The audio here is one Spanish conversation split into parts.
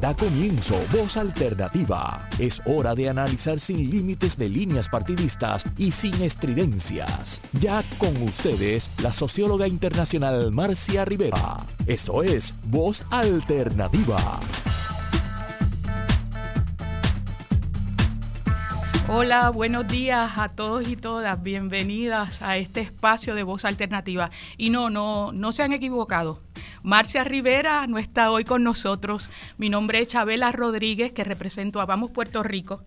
Da comienzo Voz Alternativa. Es hora de analizar sin límites de líneas partidistas y sin estridencias. Ya con ustedes, la socióloga internacional Marcia Rivera. Esto es Voz Alternativa. Hola, buenos días a todos y todas. Bienvenidas a este espacio de Voz Alternativa. Y no, no, no se han equivocado. Marcia Rivera no está hoy con nosotros. Mi nombre es Chabela Rodríguez, que represento a Vamos Puerto Rico.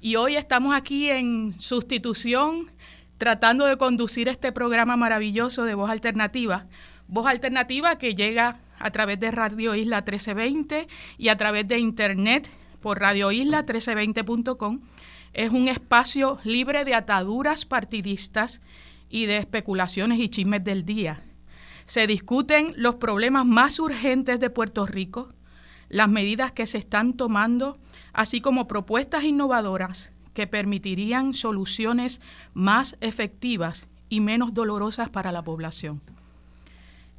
Y hoy estamos aquí en sustitución, tratando de conducir este programa maravilloso de Voz Alternativa. Voz Alternativa que llega a través de Radio Isla 1320 y a través de Internet por radioisla1320.com. Es un espacio libre de ataduras partidistas y de especulaciones y chismes del día se discuten los problemas más urgentes de Puerto Rico, las medidas que se están tomando, así como propuestas innovadoras que permitirían soluciones más efectivas y menos dolorosas para la población.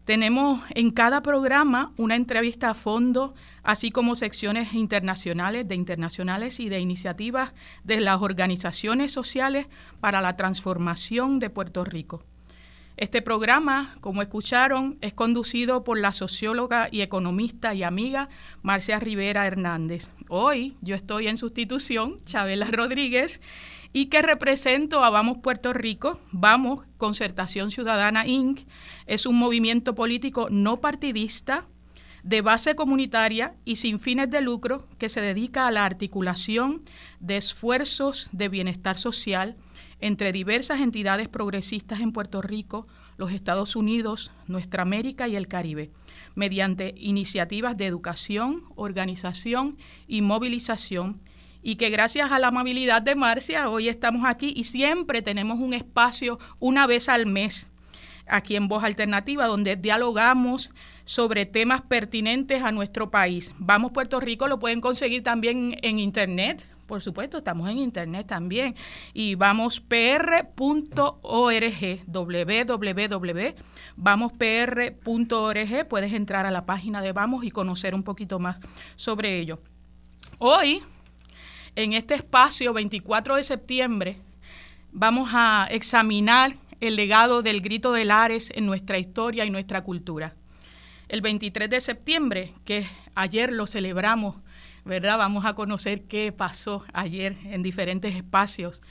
Tenemos en cada programa una entrevista a fondo, así como secciones internacionales, de internacionales y de iniciativas de las organizaciones sociales para la transformación de Puerto Rico. Este programa, como escucharon, es conducido por la socióloga y economista y amiga Marcia Rivera Hernández. Hoy yo estoy en sustitución, Chabela Rodríguez, y que represento a Vamos Puerto Rico. Vamos, Concertación Ciudadana Inc. Es un movimiento político no partidista de base comunitaria y sin fines de lucro que se dedica a la articulación de esfuerzos de bienestar social entre diversas entidades progresistas en Puerto Rico, los Estados Unidos, nuestra América y el Caribe, mediante iniciativas de educación, organización y movilización, y que gracias a la amabilidad de Marcia hoy estamos aquí y siempre tenemos un espacio una vez al mes aquí en Voz Alternativa, donde dialogamos sobre temas pertinentes a nuestro país. Vamos Puerto Rico, lo pueden conseguir también en internet, por supuesto, estamos en internet también. Y vamos pr.org, www.vamospr.org. Puedes entrar a la página de Vamos y conocer un poquito más sobre ello. Hoy, en este espacio, 24 de septiembre, vamos a examinar el legado del grito de Lares en nuestra historia y nuestra cultura. El 23 de septiembre, que ayer lo celebramos ¿verdad? Vamos a conocer qué pasó ayer en diferentes espacios.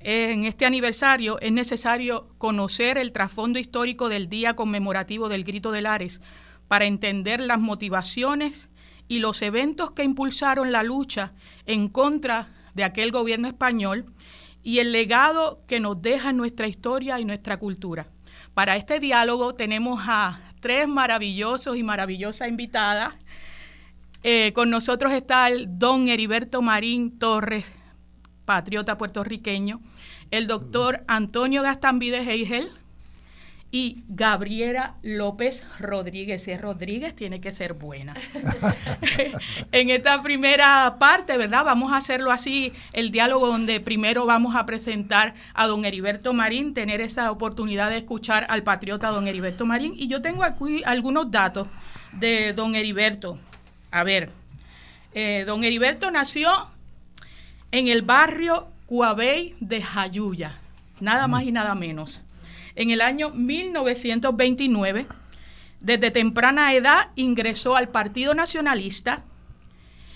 En este aniversario es necesario conocer el trasfondo histórico del día conmemorativo del Grito de Lares para entender las motivaciones y los eventos que impulsaron la lucha en contra de aquel gobierno español y el legado que nos deja nuestra historia y nuestra cultura. Para este diálogo tenemos a tres maravillosos y maravillosas invitadas eh, con nosotros está el don Heriberto Marín Torres, patriota puertorriqueño, el doctor Antonio Gastambide Heigel y Gabriela López Rodríguez. Si es Rodríguez, tiene que ser buena. en esta primera parte, ¿verdad? Vamos a hacerlo así, el diálogo donde primero vamos a presentar a don Heriberto Marín, tener esa oportunidad de escuchar al patriota don Heriberto Marín. Y yo tengo aquí algunos datos de don Heriberto. A ver, eh, don Heriberto nació en el barrio Cuabey de Jayuya, nada más y nada menos. En el año 1929, desde temprana edad ingresó al Partido Nacionalista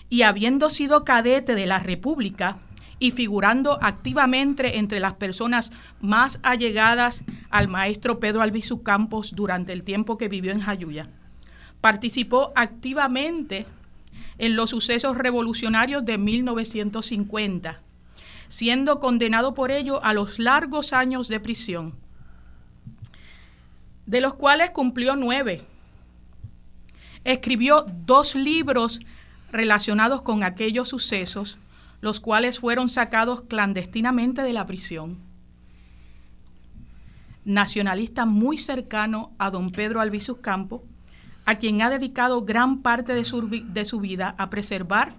y habiendo sido cadete de la República y figurando activamente entre las personas más allegadas al maestro Pedro Albizu Campos durante el tiempo que vivió en Jayuya Participó activamente en los sucesos revolucionarios de 1950, siendo condenado por ello a los largos años de prisión, de los cuales cumplió nueve. Escribió dos libros relacionados con aquellos sucesos, los cuales fueron sacados clandestinamente de la prisión. Nacionalista muy cercano a don Pedro Albizus Campos, a quien ha dedicado gran parte de su, de su vida a preservar,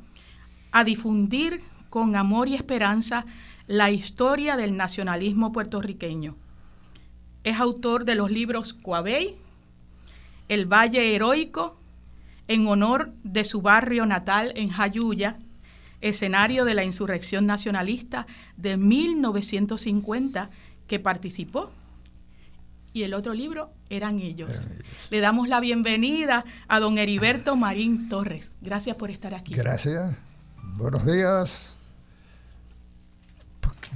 a difundir con amor y esperanza la historia del nacionalismo puertorriqueño. Es autor de los libros Coabey, El Valle Heroico, en honor de su barrio natal en Jayuya, escenario de la insurrección nacionalista de 1950 que participó. Y el otro libro eran ellos. Le damos la bienvenida a don Heriberto Marín Torres. Gracias por estar aquí. Gracias. Buenos días.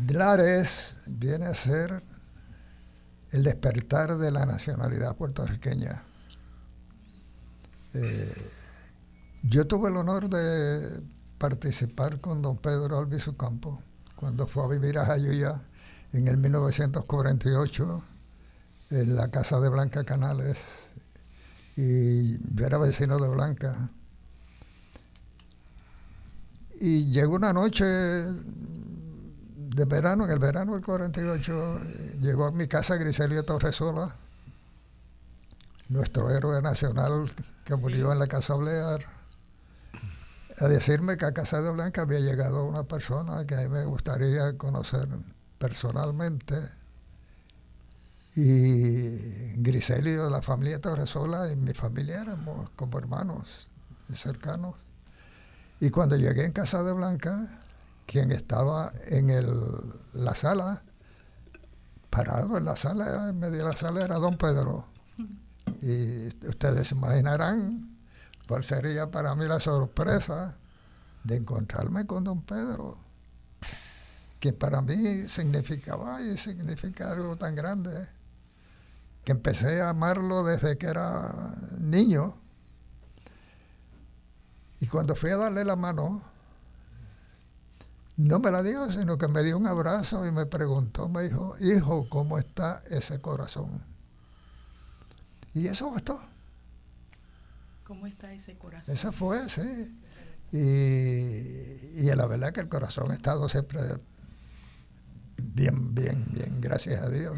Lares viene a ser el despertar de la nacionalidad puertorriqueña. Eh, yo tuve el honor de participar con don Pedro Albizu Campo cuando fue a vivir a Jayuya en el 1948 en la casa de Blanca Canales y yo era vecino de Blanca. Y llegó una noche de verano, en el verano del 48, llegó a mi casa Griselio Torresola, nuestro héroe nacional que murió en la Casa Blear, a decirme que a Casa de Blanca había llegado una persona que a mí me gustaría conocer personalmente. Y Griselio, la familia Torresola y mi familia éramos como hermanos cercanos. Y cuando llegué en Casa de Blanca, quien estaba en el, la sala, parado en la sala, en medio de la sala era don Pedro. Y ustedes se imaginarán cuál sería para mí la sorpresa de encontrarme con don Pedro, que para mí significaba y significa algo tan grande, que empecé a amarlo desde que era niño. Y cuando fui a darle la mano, no me la dio, sino que me dio un abrazo y me preguntó, me dijo, hijo, ¿cómo está ese corazón? Y eso bastó. ¿Cómo está ese corazón? Esa fue, sí. Y, y la verdad que el corazón ha estado siempre bien, bien, bien, gracias a Dios.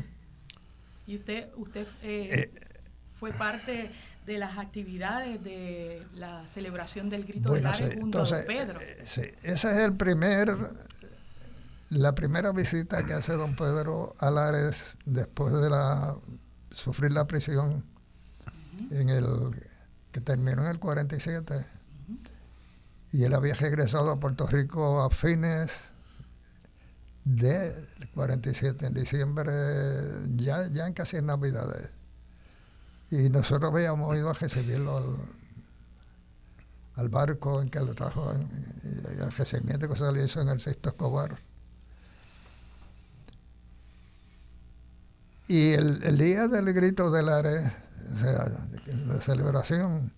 ¿Y usted, usted eh, eh, fue parte de las actividades de la celebración del grito de Lares junto a Pedro. Eh, sí, esa es el primer, la primera visita que hace don Pedro a Lares después de la sufrir la prisión en el que terminó en el 47. Y él había regresado a Puerto Rico a fines del 47, en diciembre, ya, ya en casi Navidades. Y nosotros habíamos ido a recibirlo al, barco en que lo trajo, el recibimiento que se le hizo en el Sexto Escobar. Y el, día del grito del Are, o sea, la celebración,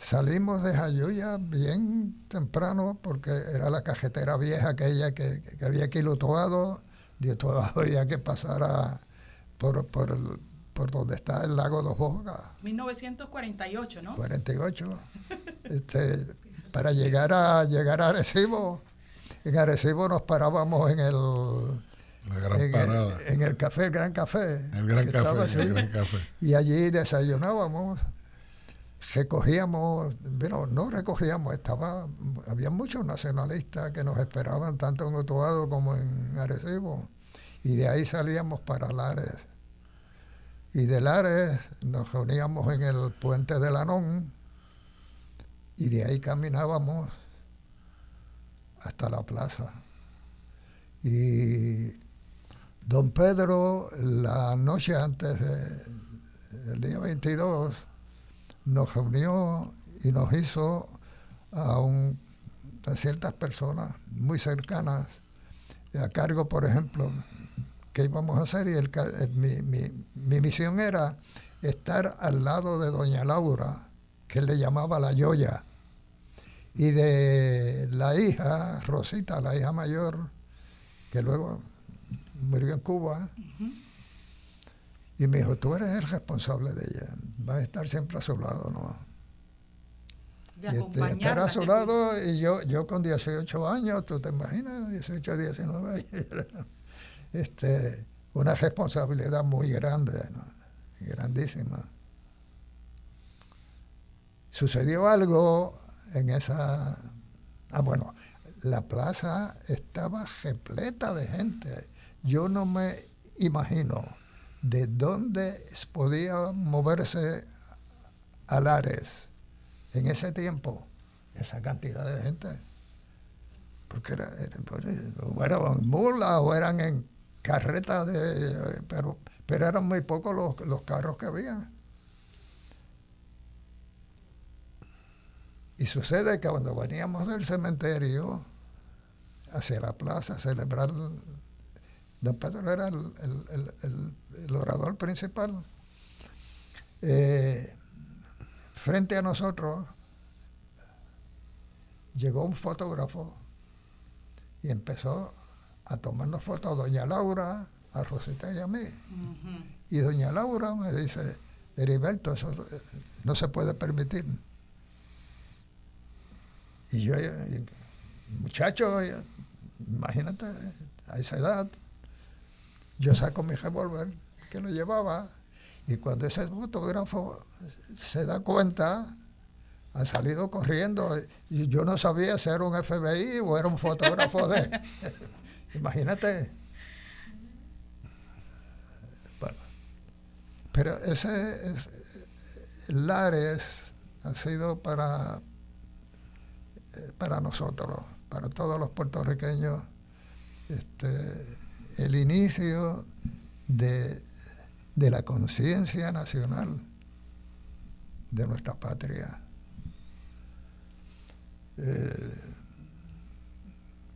salimos de Jayuya bien temprano porque era la cajetera vieja aquella que, que había quilotuado y todavía que pasar por, por el por donde está el lago de Bocas. 1948, ¿no? 48. este, para llegar a llegar a Arecibo, en Arecibo nos parábamos en el en, El, café, el Gran Café. El Gran Café, el Gran Café. Y allí desayunábamos, recogíamos, bueno, no recogíamos, estaba, había muchos nacionalistas que nos esperaban tanto en Otuado como en Arecibo. Y de ahí salíamos para Lares y de Lares nos reuníamos en el puente de Lanón y de ahí caminábamos hasta la plaza. Y don Pedro, la noche antes del día 22, nos reunió y nos hizo a, a ciertas personas muy cercanas, a cargo, por ejemplo, que íbamos a hacer y mi, misión era estar al lado de doña Laura, que le llamaba la Yoya, y de la hija, Rosita, la hija mayor, que luego murió en Cuba. Y me dijo, tú eres el responsable de ella, vas a estar siempre a su lado, ¿no? De y este, estar a su lado y yo, yo con 18 años, tú te imaginas, 18, 19 años este, una responsabilidad muy grande, grandísima. Sucedió algo en esa... Ah, bueno, la plaza estaba repleta de gente. Yo no me imagino de dónde podía moverse Alares en ese tiempo esa cantidad de gente. Porque era, o eran mulas o eran en carretas, de, pero, pero eran muy pocos los, los carros que había. Y sucede que cuando veníamos del cementerio hacia la plaza a celebrar, don Pedro era el, orador principal, eh, frente a nosotros llegó un fotógrafo y empezó a tomarnos fotos a doña Laura, a Rosita y a mí. Y doña Laura me dice, Heriberto, eso no se puede permitir. Y yo, muchacho, imagínate, a esa edad, yo saco mi revólver que lo llevaba y cuando ese fotógrafo se da cuenta, ha salido corriendo. Y yo no sabía si era un FBI o era un fotógrafo de... Imagínate. Bueno, pero ese, Lares ha sido para para nosotros, para todos los puertorriqueños, este, el inicio de, la conciencia nacional de nuestra patria. Eh,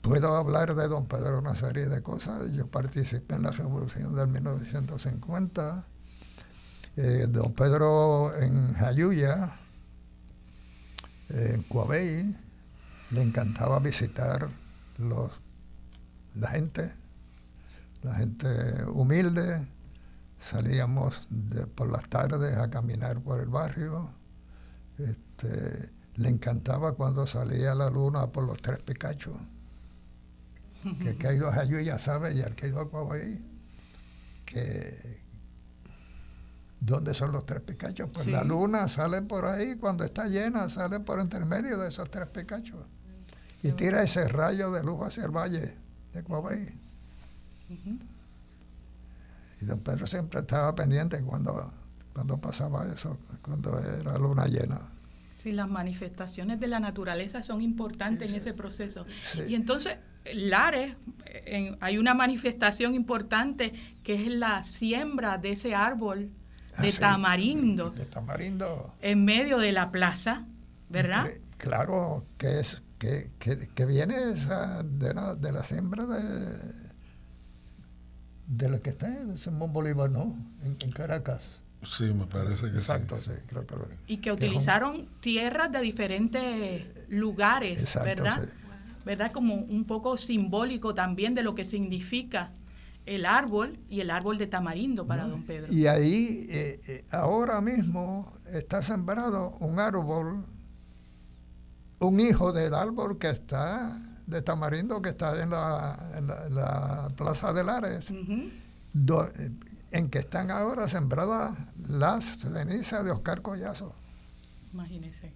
puedo hablar de don Pedro una serie de cosas. Yo participé en la revolución del 1950. Eh, don Pedro en Jayuya, en Coabey, le encantaba visitar los, la gente, la gente humilde. Salíamos por las tardes a caminar por el barrio. Este, le encantaba cuando salía la luna por los tres Picachos. Que el que ha ido a ya sabe, y el que ha ido a que ¿dónde son los tres Picachos? Pues la luna sale por ahí, cuando está llena, sale por entre medio de esos tres Picachos y tira ese rayo de luz hacia el valle de Coabey. Y don Pedro siempre estaba pendiente cuando, cuando pasaba eso, cuando era luna llena. Sí, las manifestaciones de la naturaleza son importantes en ese proceso. Y entonces, Lares, hay una manifestación importante que es la siembra de ese árbol de ah, tamarindo. De tamarindo. En medio de la plaza, ¿verdad? Claro, que es que, viene esa de, la, de la siembra de, de la que está en Simón Bolívar, ¿no? En, Caracas. Sí, me parece que Exacto, sí. creo que Y que utilizaron tierras de diferentes lugares, ¿verdad? ¿Verdad? Como un poco simbólico también de lo que significa el árbol y el árbol de tamarindo para don Pedro. Y ahí, eh, eh, ahora mismo, está sembrado un árbol un hijo del árbol que está de tamarindo que está en la, Plaza de Lares, en que están ahora sembradas las cenizas de Oscar Collazo. Imagínese.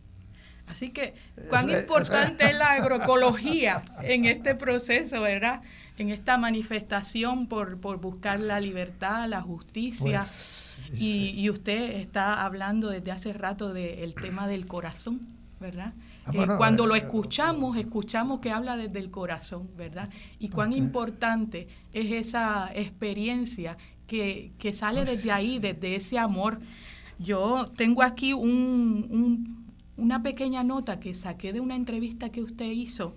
Así que, cuán importante es la agroecología en este proceso, ¿verdad? En esta manifestación por, buscar la libertad, la justicia. Pues, y, y, usted está hablando desde hace rato del tema del corazón, ¿verdad? Ah, eh, cuando lo eh, escuchamos, escuchamos que habla desde el corazón, ¿verdad? Y cuán importante es esa experiencia que, sale desde ahí, desde ese amor. Yo tengo aquí una pequeña nota que saqué de una entrevista que usted hizo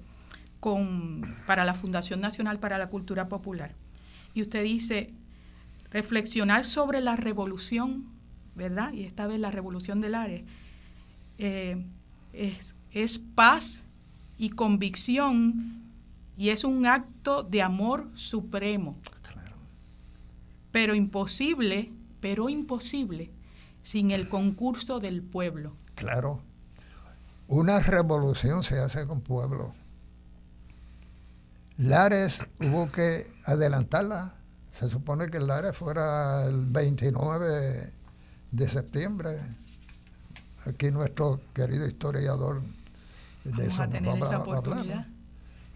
con, para la Fundación Nacional para la Cultura Popular. Y usted dice, reflexionar sobre la revolución, ¿verdad? Y esta vez la revolución del Ares, eh, es es paz y convicción y es un acto de amor supremo. Pero imposible, pero imposible sin el concurso del pueblo. Claro. Una revolución se hace con pueblo. Lares hubo que adelantarla. Se supone que Lares fuera el 29 de septiembre. Aquí nuestro querido historiador de eso a tener esa oportunidad.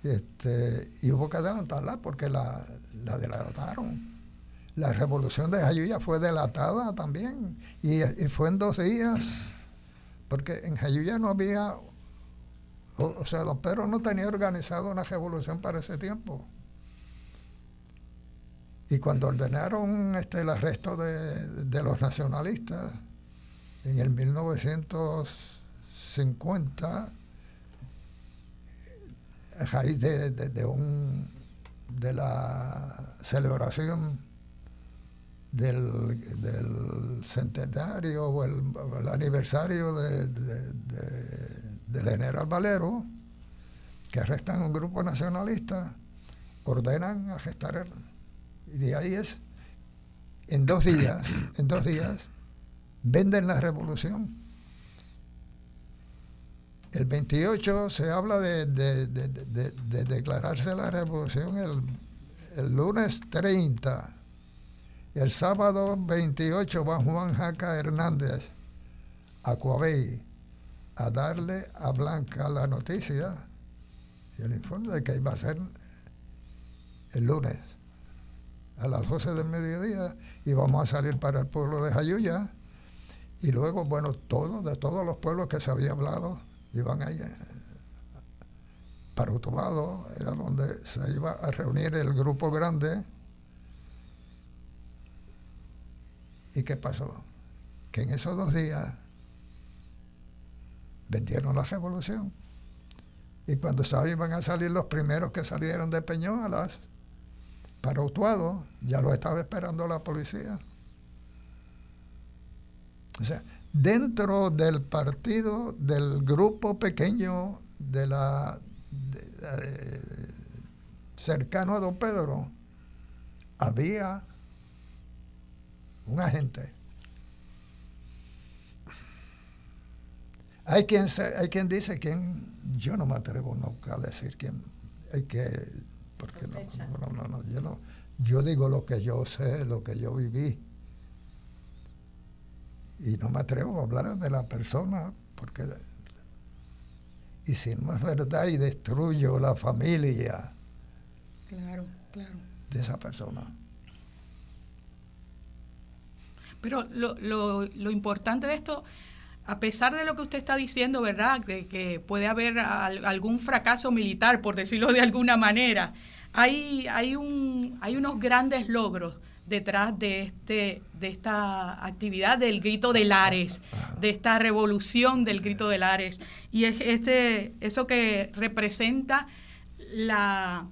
Este, y hubo que adelantarla porque la, la delataron. La revolución de Jayuya fue delatada también y, fue en dos días. porque en Jayuya no había, o, sea, don Pedro no tenía organizado una revolución para ese tiempo. Y cuando ordenaron este, el arresto de, los nacionalistas en el 1950, a raíz de, un, de la celebración del, centenario o el, aniversario de, del general Valero, que arrestan a un grupo nacionalista, ordenan arrestar y de ahí es en dos días, en dos días venden la revolución. El 28 se habla de, declararse la revolución el, lunes 30 el sábado 28 va Juan Jaca Hernández a Coabey a darle a Blanca la noticia y el informe de que iba a ser el lunes a las 12 del mediodía y vamos a salir para el pueblo de Jayuya. Y luego, bueno, todos, de todos los pueblos que se había hablado, iban ahí eh, para Utuado, era donde se iba a reunir el grupo grande ¿Y qué pasó? Que en esos dos días vendieron la revolución. Y cuando iban a salir los primeros que salieron de Peñuelas para Utuado, ya lo estaba esperando la policía. O sea, dentro del partido, del grupo pequeño de la eh, cercano a don Pedro, había un agente. Hay quien, hay quien dice quién, yo no me atrevo nunca a decir quién, hay que, porque no, no, no, no, yo no, yo digo lo que yo sé, lo que yo viví. Y no me atrevo a hablar de la persona, porque, y si no es verdad y destruyo la familia claro, claro. de esa persona. Pero lo, importante de esto, a pesar de lo que usted está diciendo, ¿verdad? De que puede haber algún fracaso militar, por decirlo de alguna manera, hay, hay, un, hay unos grandes logros detrás de, este, de esta actividad del grito de Lares, de esta revolución del grito de Lares. Y es este, eso que representa la,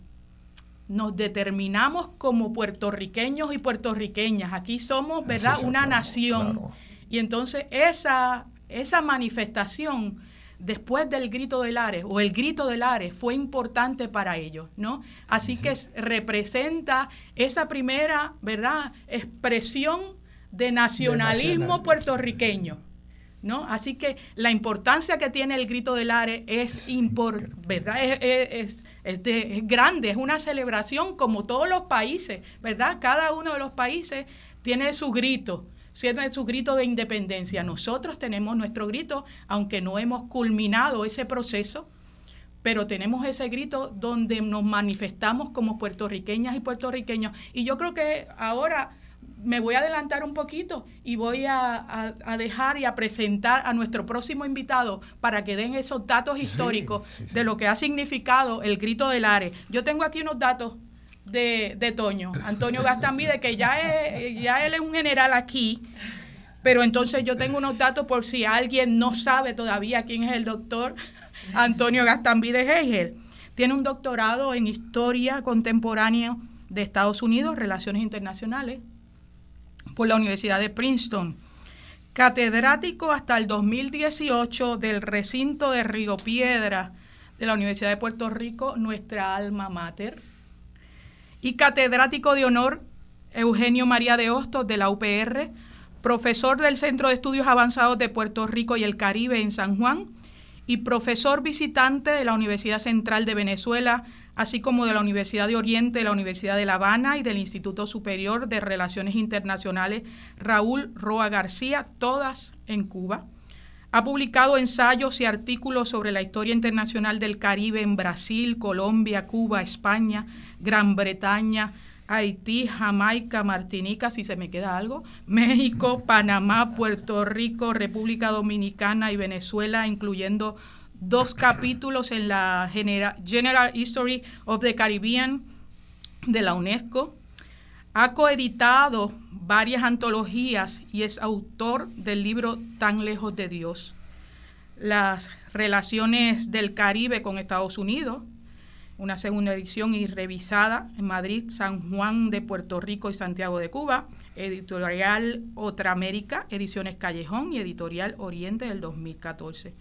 nos determinamos como puertorriqueños y puertorriqueñas. Aquí somos, ¿verdad?, una nación. Y entonces esa, esa manifestación después del grito de Lares o el grito de Lares fue importante para ellos, ¿no? Así que representa esa primera, ¿verdad?, expresión de nacionalismo puertorriqueño. ¿No? Así que la importancia que tiene el grito del Lares es, ¿verdad? es, es, grande, es una celebración como todos los países, ¿verdad? Cada uno de los países tiene su grito, tiene su grito de independencia. Nosotros tenemos nuestro grito, aunque no hemos culminado ese proceso, pero tenemos ese grito donde nos manifestamos como puertorriqueñas y puertorriqueños. Y yo creo que ahora me voy a adelantar un poquito y voy a, dejar y a presentar a nuestro próximo invitado para que den esos datos históricos de lo que ha significado el grito del Are. Yo tengo aquí unos datos de, de Toño, Antonio Gastambide, que ya, ya él es un general aquí, pero entonces yo tengo unos datos por si alguien no sabe todavía quién es el doctor Antonio Gastambide Hegel. Tiene un doctorado en Historia Contemporánea de Estados Unidos, Relaciones Internacionales, por la Universidad de Princeton. Catedrático hasta el 2018 del recinto de Río Piedra de la Universidad de Puerto Rico, nuestra alma mater. Y catedrático de honor Eugenio María de Hostos de la UPR, profesor del Centro de Estudios Avanzados de Puerto Rico y el Caribe en San Juan y profesor visitante de la Universidad Central de Venezuela así como de la Universidad de Oriente, de la Universidad de La Habana y del Instituto Superior de Relaciones Internacionales Raúl Roa García, todas en Cuba. Ha publicado ensayos y artículos sobre la historia internacional del Caribe en Brasil, Colombia, Cuba, España, Gran Bretaña, Haití, Jamaica, Martinica, si se me queda algo, México, Panamá, Puerto Rico, República Dominicana y Venezuela, incluyendo dos capítulos en la General History of the Caribbean de la UNESCO. Ha coeditado varias antologías y es autor del libro Tan lejos de Dios. Las relaciones del Caribe con Estados Unidos, una segunda edición y revisada en Madrid, San Juan de Puerto Rico y Santiago de Cuba, editorial Otra América, ediciones Callejón y editorial Oriente del 2014.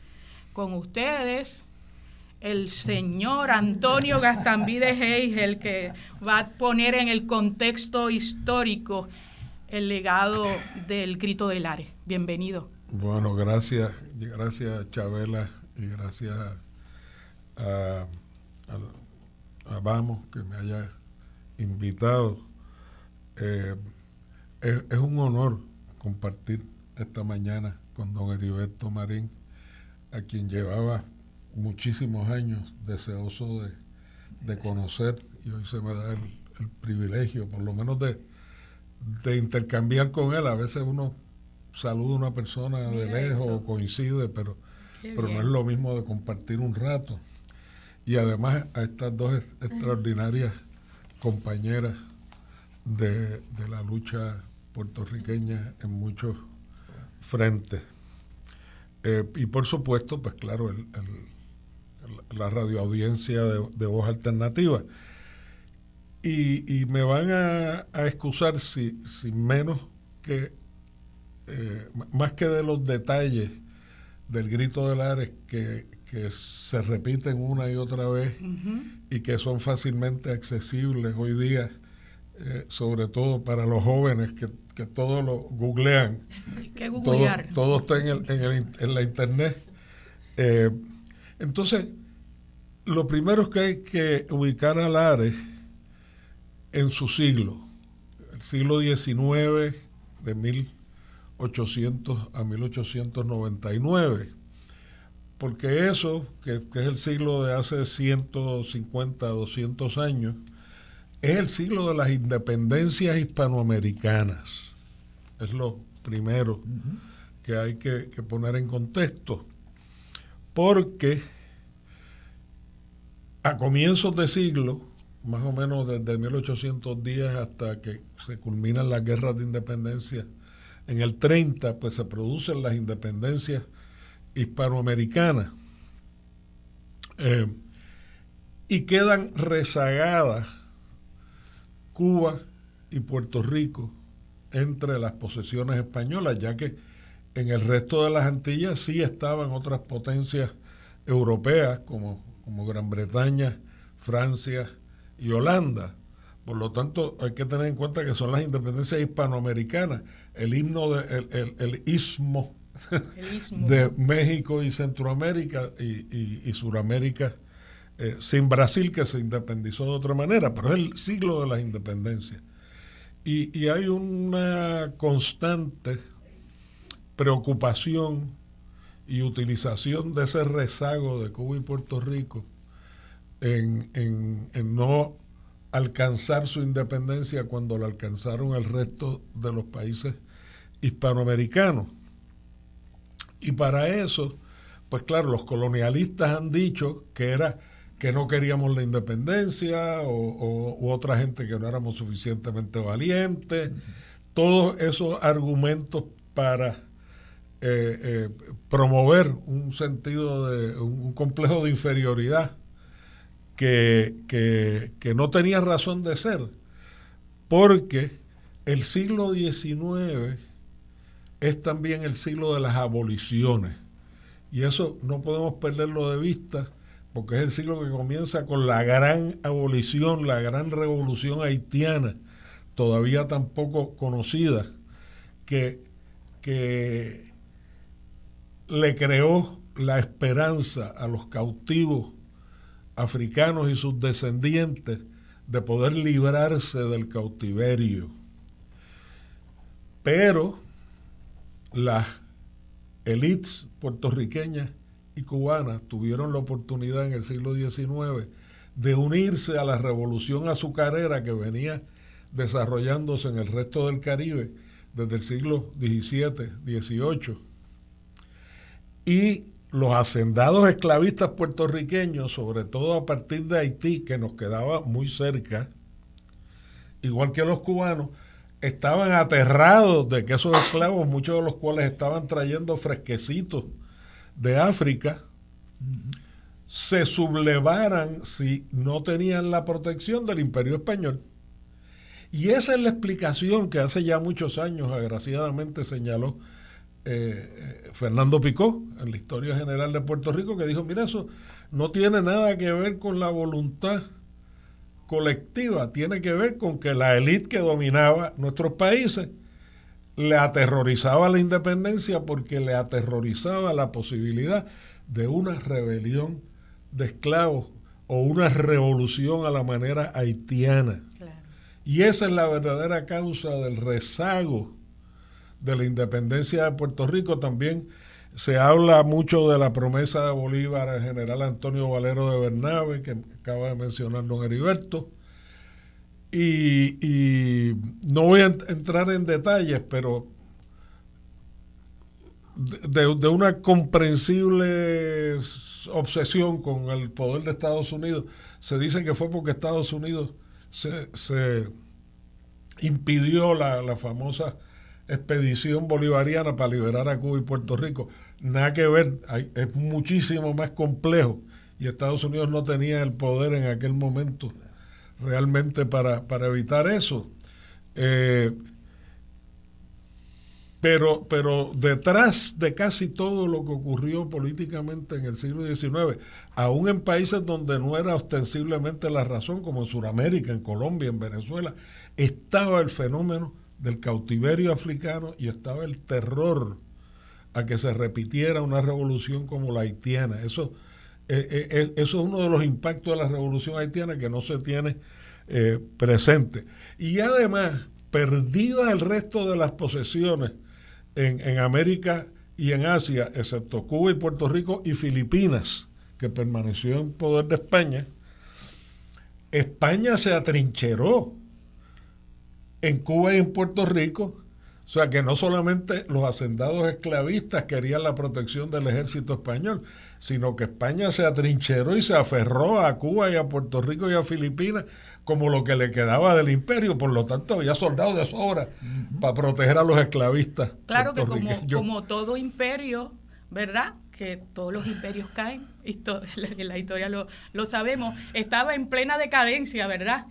Con ustedes, el señor Antonio Gastambide Hayes, el que va a poner en el contexto histórico el legado del Grito del Ares. Bienvenido. Bueno, gracias, gracias Chabela y gracias a, Vamos que me haya invitado. Eh, es, es, un honor compartir esta mañana con don Heriberto Marín, a quien llevaba muchísimos años deseoso de, conocer y hoy se me da el, privilegio, por lo menos de, de, intercambiar con él. A veces uno saluda a una persona de lejos o coincide, pero, pero no es lo mismo de compartir un rato. Y además a estas dos extraordinarias compañeras de, de la lucha puertorriqueña en muchos frentes. Eh, y por supuesto, pues claro, el, la radioaudiencia de, de voz alternativa. Y, me van a, excusar si, si, menos que, eh, más que de los detalles del grito del Ares que, que se repiten una y otra vez y que son fácilmente accesibles hoy día, eh, sobre todo para los jóvenes que, que todo lo googlean. todo, todo, está en, el, en, el, en la internet. Eh, entonces, lo primero es que hay que ubicar a Lares en su siglo, el siglo XIX, de 1800 a 1899, porque eso, que, es el siglo de hace 150, 200 años, es el siglo de las independencias hispanoamericanas. Es lo primero que hay que, que poner en contexto, porque a comienzos de siglo, más o menos desde 1810 hasta que se culminan las guerras de independencia, en el 30 pues se producen las independencias hispanoamericanas eh, y quedan rezagadas Cuba y Puerto Rico entre las posesiones españolas, ya que en el resto de las Antillas sí estaban otras potencias europeas como como Gran Bretaña, Francia y Holanda. Por lo tanto, hay que tener en cuenta que son las independencias hispanoamericanas. El himno, de, el, el, istmo, de México y Centroamérica y, y, Suramérica, eh, sin Brasil que se independizó de otra manera, pero es el siglo de las independencias. Y, y hay una constante preocupación y utilización de ese rezago de Cuba y Puerto Rico en, no alcanzar su independencia cuando la alcanzaron el resto de los países hispanoamericanos. Y para eso, pues claro, los colonialistas han dicho que era que no queríamos la independencia o, u otra gente que no éramos suficientemente valientes, todos esos argumentos para eh, eh, promover un sentido de un complejo de inferioridad que, que, no tenía razón de ser, porque el siglo XIX es también el siglo de las aboliciones. Y eso no podemos perderlo de vista, porque es el siglo que comienza con la gran abolición, la gran revolución haitiana, todavía tan poco conocida, que, que le creó la esperanza a los cautivos africanos y sus descendientes de poder librarse del cautiverio. Pero las élites puertorriqueñas y cubanas tuvieron la oportunidad en el siglo XIX de unirse a la revolución azucarera que venía desarrollándose en el resto del Caribe desde el siglo XVII, XVIII. Y los hacendados esclavistas puertorriqueños, sobre todo a partir de Haití, que nos quedaba muy cerca, igual que los cubanos, estaban aterrados de que esos esclavos, muchos de los cuales estaban trayendo fresquecitos de África, se sublevaran si no tenían la protección del imperio español. Y esa es la explicación que hace ya muchos años, agraciadamente señaló eh, Fernando Picó en la historia general de Puerto Rico, que dijo, mira, eso no tiene nada que ver con la voluntad colectiva, tiene que ver con que la élite que dominaba nuestros países le aterrorizaba la independencia porque le aterrorizaba la posibilidad de una rebelión de esclavos o una revolución a la manera haitiana. Y esa es la verdadera causa del rezago de la independencia de Puerto Rico. También se habla mucho de la promesa de Bolívar al general Antonio Valero de Bernabe, que acaba de mencionar don Heriberto. Y, no voy a entrar en detalles, pero de, de, una comprensible obsesión con el poder de Estados Unidos, se dice que fue porque Estados Unidos se, impidió la, famosa expedición bolivariana para liberar a Cuba y Puerto Rico. Nada que ver, es muchísimo más complejo y Estados Unidos no tenía el poder en aquel momento realmente para, evitar eso. Eh, pero, pero detrás de casi todo lo que ocurrió políticamente en el siglo XIX, aún en países donde no era ostensiblemente la razón, como en Sudamérica, en Colombia, en Venezuela, estaba el fenómeno del cautiverio africano y estaba el terror a que se repitiera una revolución como la haitiana. Eso, eh, eh, eh, eso es uno de los impactos de la revolución haitiana que no se tiene presente. Y además, perdida el resto de las posesiones en, América y en Asia, excepto Cuba y Puerto Rico y Filipinas, que permaneció en poder de España, España se atrincheró en Cuba y en Puerto Rico o sea que no solamente los hacendados esclavistas querían la protección del ejército español, sino que España se atrincheró y se aferró a Cuba y a Puerto Rico y a Filipinas como lo que le quedaba del imperio. Por lo tanto, había soldados de sobra para proteger a los esclavistas. Claro que como, como todo imperio, ¿verdad? que todos los imperios caen, en la historia lo, lo sabemos, estaba en plena decadencia, ¿verdad?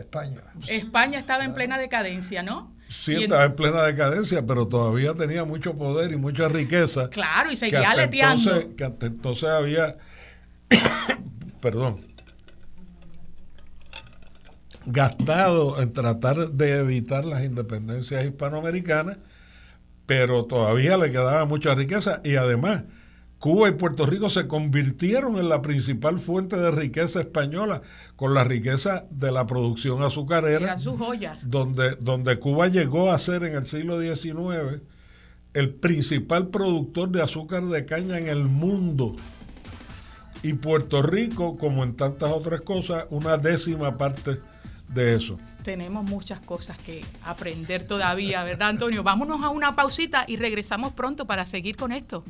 España. España estaba en plena decadencia, ¿no? Sí, estaba en plena decadencia, pero todavía tenía mucho poder y mucha riqueza. Claro, y seguía aleteando. Entonces, que hasta entonces había, perdón, gastado en tratar de evitar las independencias hispanoamericanas, pero todavía le quedaba mucha riqueza y además Cuba y Puerto Rico se convirtieron en la principal fuente de riqueza española con la riqueza de la producción azucarera. sus joyas. Donde, donde Cuba llegó a ser en el siglo XIX el principal productor de azúcar de caña en el mundo. Y Puerto Rico, como en tantas otras cosas, una décima parte de eso. Tenemos muchas cosas que aprender todavía, ¿verdad, Antonio? Vámonos a una pausita y regresamos pronto para seguir con esto.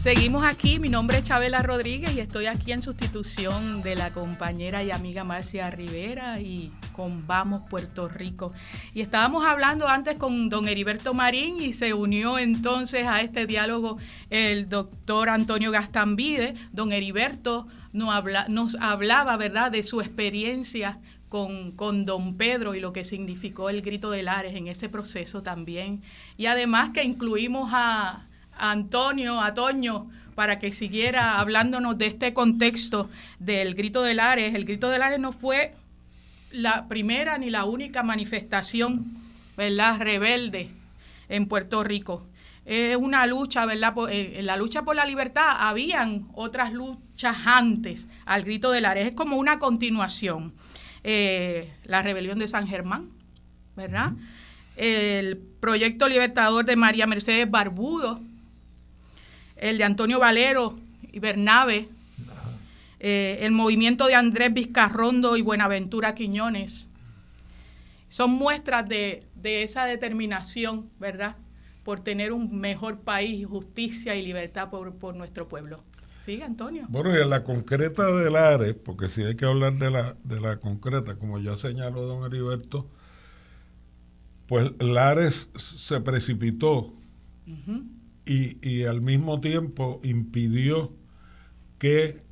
Seguimos aquí, mi nombre es Chabela Rodríguez y estoy aquí en sustitución de la compañera y amiga Marcia Rivera y con Vamos Puerto Rico. Y estábamos hablando antes con don Heriberto Marín y se unió entonces a este diálogo el doctor Antonio Gastambide. Don Heriberto nos, habla, nos hablaba, ¿verdad?, de su experiencia con, con, don Pedro y lo que significó el grito de Lares en ese proceso también. Y además que incluimos a Antonio, a Toño, para que siguiera hablándonos de este contexto del grito de Lares. El grito de Lares no fue la primera ni la única manifestación, ¿verdad?, rebelde en Puerto Rico. Es una lucha, ¿verdad? Eh, en la lucha por la libertad habían otras luchas antes al grito de Lares. Es como una continuación. Eh, la rebelión de San Germán, ¿verdad? El proyecto libertador de María Mercedes Barbudo, el de Antonio Valero y Bernabe, eh, el movimiento de Andrés Vizcarrondo y Buenaventura Quiñones. Son muestras de, esa determinación, ¿verdad? Por tener un mejor país, justicia y libertad por, por nuestro pueblo. Sí, Antonio. Bueno, y en la concreta del ARES, porque si hay que hablar de la, de la concreta, como ya señaló don Heriberto, pues Lares se precipitó y, al mismo tiempo impidió que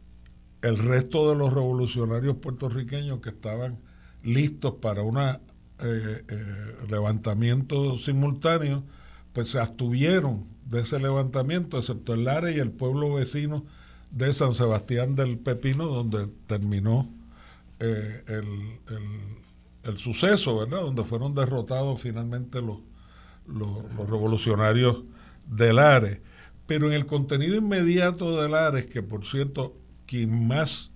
el resto de los revolucionarios puertorriqueños que estaban listos para un eh, eh, levantamiento simultáneo, pues se abstuvieron de ese levantamiento, excepto el Lares y el pueblo vecino de San Sebastián del Pepino, donde terminó eh, el, suceso, ¿verdad? Donde fueron derrotados finalmente los, los, revolucionarios de Lares. Pero en el contenido inmediato de Lares, que por cierto, quien más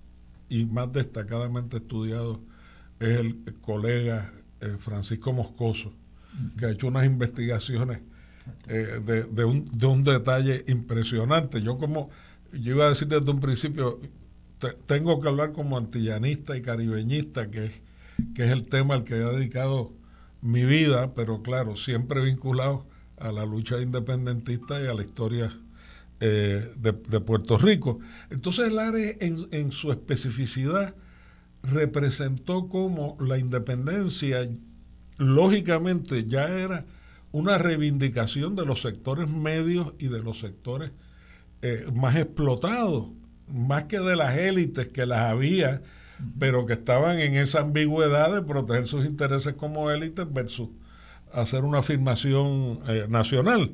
y más destacadamente estudiado es el, colega eh, Francisco Moscoso, que ha hecho unas investigaciones eh, de, de, un, de un detalle impresionante. Yo como yo iba a decir desde un principio, tengo que hablar como antillanista y caribeñista, que es, que es el tema al que he dedicado mi vida, pero claro, siempre vinculado a la lucha independentista y a la historia eh, de, Puerto Rico. Entonces el en, en su especificidad representó como la independencia, lógicamente ya era una reivindicación de los sectores medios y de los sectores eh, más explotados, más que de las élites que las había, pero que estaban en esa ambigüedad de proteger sus intereses como élites versus hacer una afirmación eh, nacional.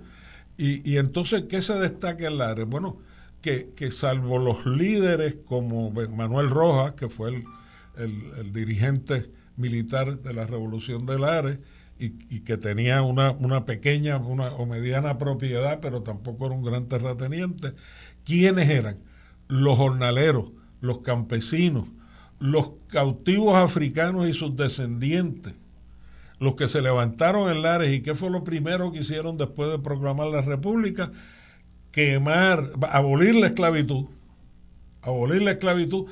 Y, entonces, ¿qué se destaca en Lares? Bueno, que, salvo los líderes como Manuel Rojas, que fue el, dirigente militar de la Revolución de Lares, y, que tenía una, una pequeña una, o mediana propiedad, pero tampoco era un gran terrateniente. ¿Quiénes eran? Los jornaleros, los campesinos, los cautivos africanos y sus descendientes, los que se levantaron en Lares y qué fue lo primero que hicieron después de proclamar la República, quemar, abolir la esclavitud, abolir la esclavitud,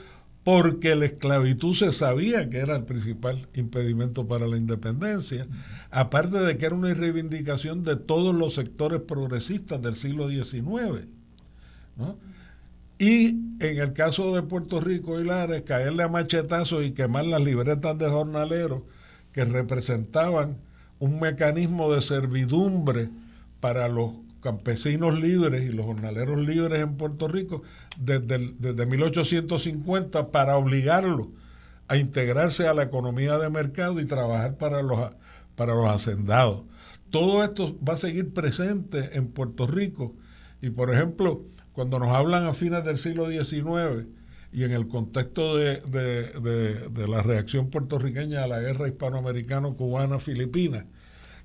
porque la esclavitud se sabía que era el principal impedimento para la independencia, aparte de que era una reivindicación de todos los sectores progresistas del siglo XIX. Y en el caso de Puerto Rico y Lares, caerle a machetazos y quemar las libretas de jornaleros que representaban un mecanismo de servidumbre para los campesinos libres y los jornaleros libres en Puerto Rico desde, desde 1850 para obligarlos a integrarse a la economía de mercado y trabajar para los, para los hacendados. Todo esto va a seguir presente en Puerto Rico y, por ejemplo, cuando nos hablan a fines del siglo XIX y en el contexto de, de la reacción puertorriqueña a la guerra hispanoamericano-cubana-filipina,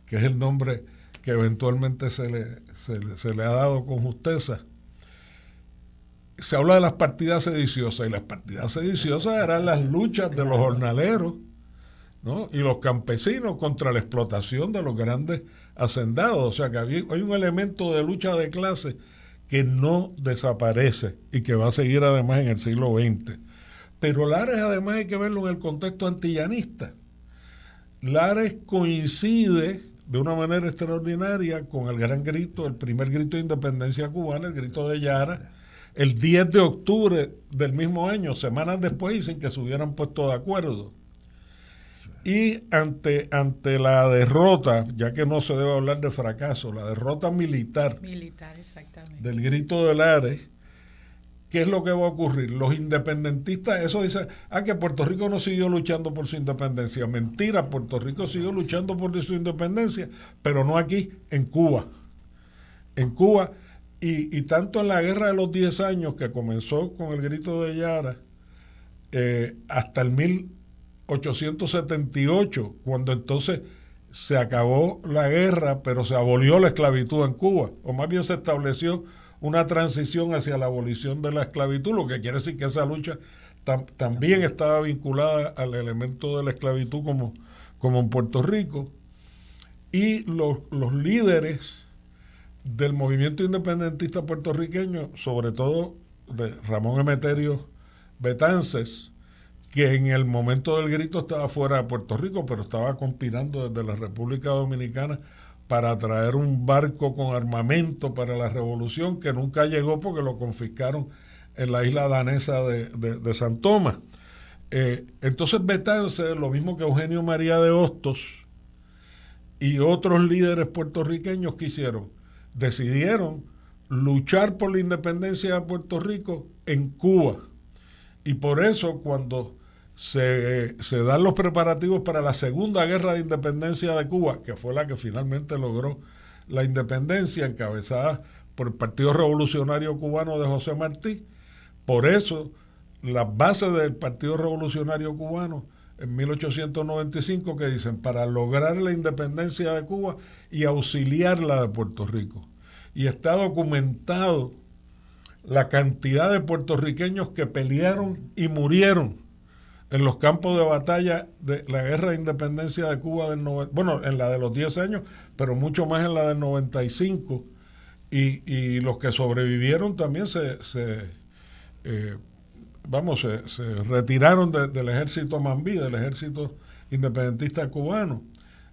que es el nombre que eventualmente se le, se, le ha dado con justeza. Se habla de las partidas sediciosas y las partidas sediciosas eran las luchas de los jornaleros y los campesinos contra la explotación de los grandes hacendados. O sea que hay un elemento de lucha de clase que no desaparece y que va a seguir además en el siglo XX. Pero Lares además hay que verlo en el contexto antillanista. Lares coincide de una manera extraordinaria con el gran grito, el primer grito de independencia cubana, el grito de Yara, el 10 de octubre del mismo año, semanas después, y sin que se hubieran puesto de acuerdo. Y ante, ante la derrota, ya que no se debe hablar de fracaso, la derrota militar, militar del grito de Lares, ¿qué es lo que va a ocurrir? Los independentistas, eso dice, ah, que Puerto Rico no siguió luchando por su independencia. Mentira, Puerto Rico siguió luchando por su independencia, pero no aquí, en Cuba. En Cuba, y, tanto en la guerra de los 10 años, que comenzó con el grito de Yara, eh, hasta el 1878, cuando entonces se acabó la guerra, pero se abolió la esclavitud en Cuba, o más bien se estableció una transición hacia la abolición de la esclavitud, lo que quiere decir que esa lucha también estaba vinculada al elemento de la esclavitud como, como en Puerto Rico. Y los, líderes del movimiento independentista puertorriqueño, sobre todo de Ramón Emeterio Betances, que en el momento del grito estaba fuera de Puerto Rico, pero estaba conspirando desde la República Dominicana para traer un barco con armamento para la revolución que nunca llegó porque lo confiscaron en la isla danesa de, San Tomás. Eh, entonces Betance, lo mismo que Eugenio María de Hostos y otros líderes puertorriqueños que hicieron, decidieron luchar por la independencia de Puerto Rico en Cuba. Y por eso cuando se, se, dan los preparativos para la Segunda Guerra de Independencia de Cuba, que fue la que finalmente logró la independencia, encabezada por el Partido Revolucionario Cubano de José Martí. Por eso, las bases del Partido Revolucionario Cubano en 1895 que dicen para lograr la independencia de Cuba y auxiliarla de Puerto Rico. Y está documentado la cantidad de puertorriqueños que pelearon y murieron en los campos de batalla de la guerra de independencia de Cuba del bueno, en la de los 10 años, pero mucho más en la del 95. Y, y los que sobrevivieron también se, se eh, vamos, se, retiraron del ejército Mambí, del ejército independentista cubano.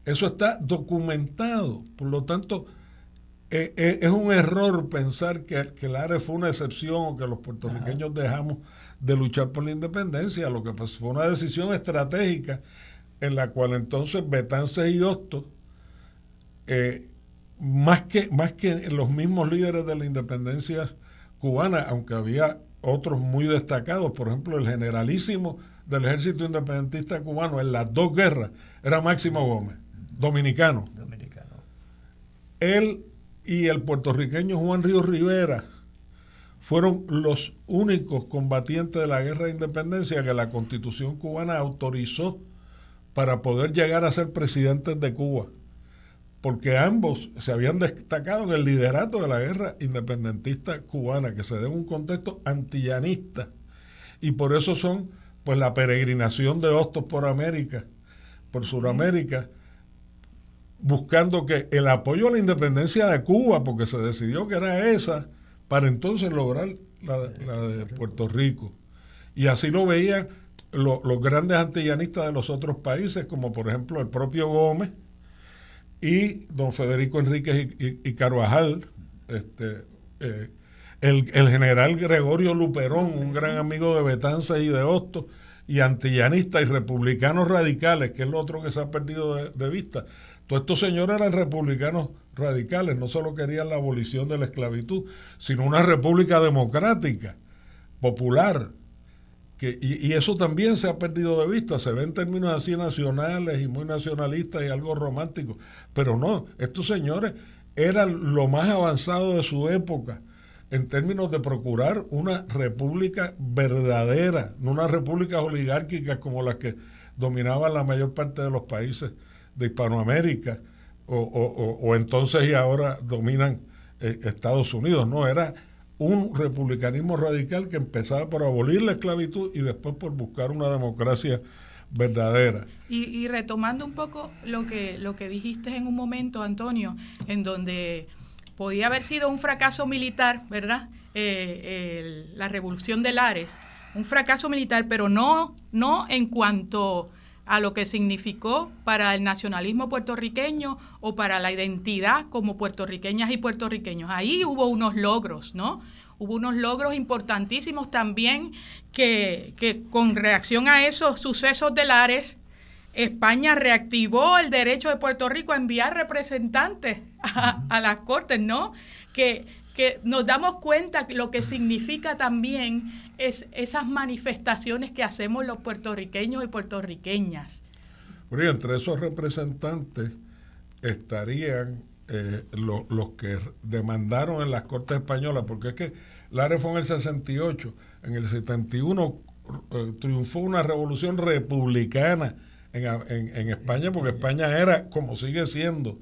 Eso está documentado. Por lo tanto, eh, eh, es un error pensar que, que el ARE fue una excepción o que los puertorriqueños dejamos de luchar por la independencia, lo que fue una decisión estratégica en la cual entonces Betances y Hostos, eh, más, que, más que los mismos líderes de la independencia cubana, aunque había otros muy destacados, por ejemplo el generalísimo del ejército independentista cubano en las dos guerras, era Máximo Gómez, dominicano. dominicano. Él y el puertorriqueño Juan Ríos Rivera, fueron los únicos combatientes de la guerra de independencia que la constitución cubana autorizó para poder llegar a ser presidentes de Cuba, porque ambos se habían destacado en el liderato de la guerra independentista cubana, que se en un contexto antillanista, y por eso son pues la peregrinación de Hostos por América, por Sudamérica, buscando que el apoyo a la independencia de Cuba, porque se decidió que era esa, para entonces lograr la, de Puerto Rico. Y así lo veían los grandes antillanistas de los otros países, como por ejemplo el propio Gómez y don Federico Enríquez y, Carvajal, este, eh, el, general Gregorio Luperón, un gran amigo de Betanza y de Hostos, y antillanista y republicanos radicales, que es lo otro que se ha perdido de, de vista. Todos estos señores eran republicanos radicales, no solo querían la abolición de la esclavitud, sino una república democrática, popular. Que, y, eso también se ha perdido de vista, se ve en términos así nacionales y muy nacionalistas y algo romántico, pero no, estos señores eran lo más avanzado de su época en términos de procurar una república verdadera, no una república oligárquica como las que dominaban la mayor parte de los países de Hispanoamérica o, entonces y ahora dominan eh, Estados Unidos. No, era un republicanismo radical que empezaba por abolir la esclavitud y después por buscar una democracia verdadera. Y, retomando un poco lo que, lo que dijiste en un momento, Antonio, en donde podía haber sido un fracaso militar, ¿verdad? Eh, la revolución de Lares, un fracaso militar, pero no, no en cuanto a lo que significó para el nacionalismo puertorriqueño o para la identidad como puertorriqueñas y puertorriqueños. Ahí hubo unos logros, ¿no? Hubo unos logros importantísimos también que, con reacción a esos sucesos de Lares, España reactivó el derecho de Puerto Rico a enviar representantes a, las cortes, ¿no? Que, que nos damos cuenta lo que significa también es esas manifestaciones que hacemos los puertorriqueños y puertorriqueñas. Bueno, entre esos representantes estarían eh, los que demandaron en las Cortes Españolas, porque es que la fue en el 68, en el 71 eh, triunfó una revolución republicana en, España, porque España era, como sigue siendo,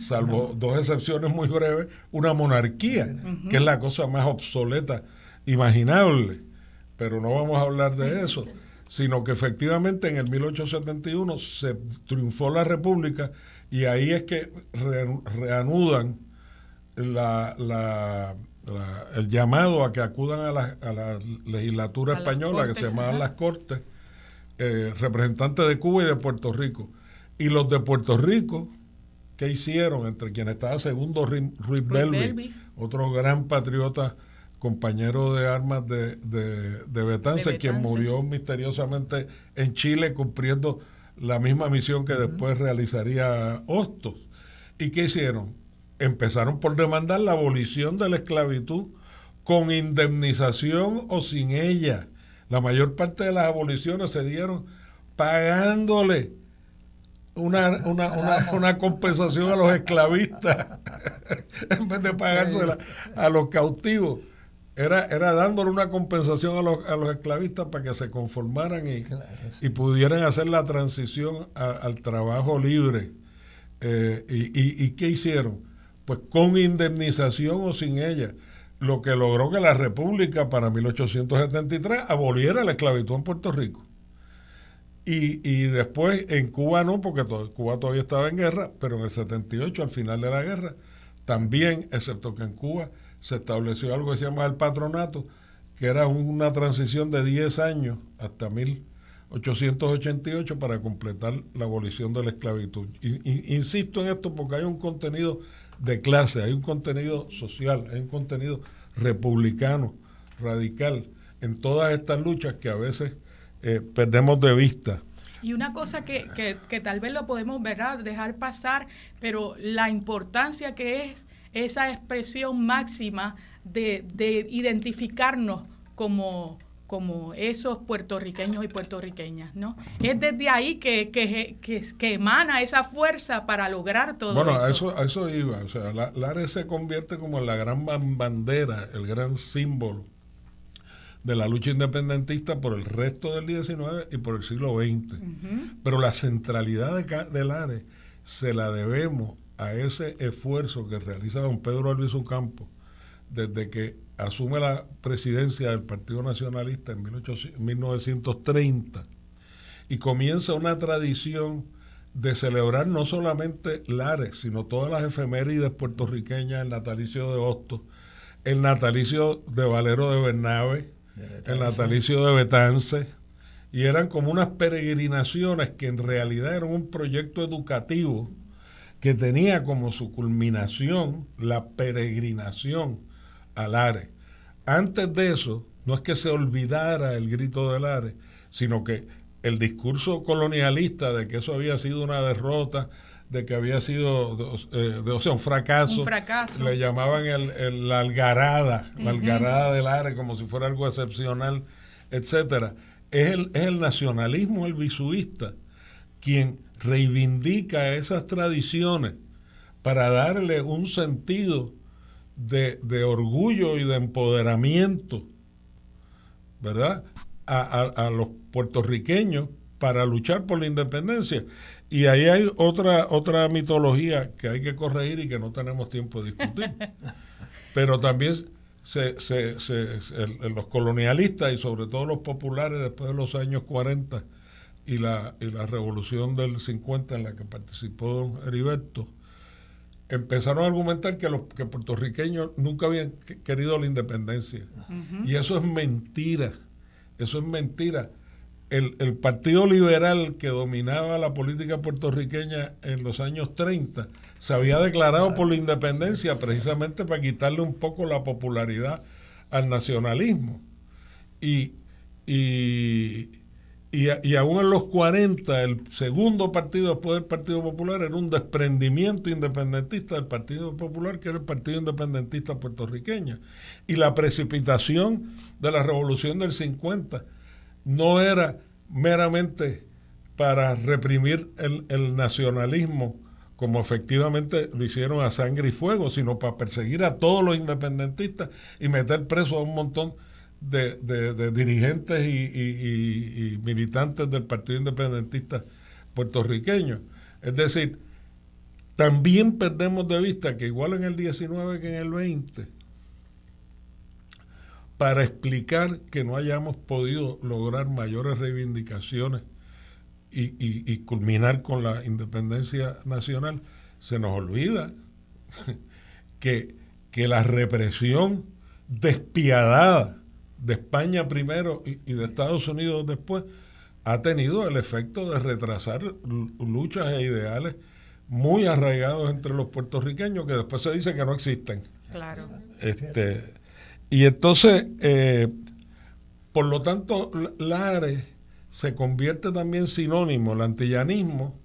salvo dos excepciones muy breves, una monarquía, que es la cosa más obsoleta imaginable pero no vamos a hablar de eso, sino que efectivamente en el 1871 se triunfó la República y ahí es que reanudan la, el llamado a que acudan a la, a la legislatura española, que se llamaban las Cortes, eh, representantes de Cuba y de Puerto Rico. Y los de Puerto Rico, ¿qué hicieron? Entre quienes estaba segundo Ruiz, Belvis, otro gran patriota, compañero de armas de, de, de Betance, quien murió misteriosamente en Chile cumpliendo la misma misión que después realizaría Hostos. ¿Y qué hicieron? Empezaron por demandar la abolición de la esclavitud con indemnización o sin ella. La mayor parte de las aboliciones se dieron pagándole una, una, una, compensación a los esclavistas en vez de pagársela a los cautivos. Era, era dándole una compensación a los, a los esclavistas para que se conformaran y, y pudieran hacer la transición al trabajo libre. Eh, y, y, qué hicieron? Pues con indemnización o sin ella, lo que logró que la República para 1873 aboliera la esclavitud en Puerto Rico. Y, y después en Cuba no, porque Cuba todavía estaba en guerra, pero en el 78, al final de la guerra, también, excepto que en Cuba se estableció algo que se llama el patronato, que era una transición de 10 años hasta 1888 para completar la abolición de la esclavitud. insisto en esto porque hay un contenido de clase, hay un contenido social, hay un contenido republicano, radical, en todas estas luchas que a veces eh, perdemos de vista. Y una cosa que, que, que tal vez lo podemos ¿verdad? dejar pasar, pero la importancia que es esa expresión máxima de, identificarnos como, como esos puertorriqueños y puertorriqueñas, ¿no? Es desde ahí que, que, emana esa fuerza para lograr todo eso. Bueno, a eso, eso iba, o sea, la, ARE se convierte como la gran bandera, el gran símbolo de la lucha independentista por el resto del XIX y por el siglo XX. Pero la centralidad de, del ARE se la debemos a ese esfuerzo que realiza don Pedro Albizu Ocampo desde que asume la presidencia del Partido Nacionalista en 1930 y comienza una tradición de celebrar no solamente Lares, sino todas las efemérides puertorriqueñas, el natalicio de Hostos, el natalicio de Valero de Bernabe, el natalicio de Betance, y eran como unas peregrinaciones que en realidad eran un proyecto educativo que tenía como su culminación la peregrinación al Are. Antes de eso, no es que se olvidara el grito del Are, sino que el discurso colonialista de que eso había sido una derrota, de que había sido eh, de, o sea, un fracaso, le llamaban el, la algarada, la algarada del Are, como si fuera algo excepcional, etcétera. Es el, es el nacionalismo, el visuista, quien reivindica esas tradiciones para darle un sentido de, orgullo y de empoderamiento, ¿verdad? A, los puertorriqueños para luchar por la independencia. Y ahí hay otra, otra mitología que hay que corregir y que no tenemos tiempo de discutir. Pero también se, se, se, los colonialistas y sobre todo los populares después de los años 40 y la, y la revolución del 50 en la que participó don Heriberto, empezaron a argumentar que los que puertorriqueños nunca habían querido la independencia. Y eso es mentira. Eso es mentira. El, el, Partido Liberal que dominaba la política puertorriqueña en los años 30 se había declarado por la independencia precisamente para quitarle un poco la popularidad al nacionalismo. Y, y, y, y, aún en los 40, el segundo partido después del Partido Popular era un desprendimiento independentista del Partido Popular, que era el Partido Independentista puertorriqueño. Y la precipitación de la revolución del 50 no era meramente para reprimir el, el nacionalismo, como efectivamente lo hicieron a sangre y fuego, sino para perseguir a todos los independentistas y meter preso a un montón dirigentes y, militantes del Partido Independentista puertorriqueño. Es decir, también perdemos de vista que igual en el 19 que en el 20, para explicar que no hayamos podido lograr mayores reivindicaciones y, y culminar con la independencia nacional, se nos olvida que que la represión despiadada de España primero y, de Estados Unidos después ha tenido el efecto de retrasar luchas e ideales muy arraigados entre los puertorriqueños que después se dice que no existen. Claro. Este, y entonces, eh, por lo tanto, Lares se convierte también sinónimo, el antillanismo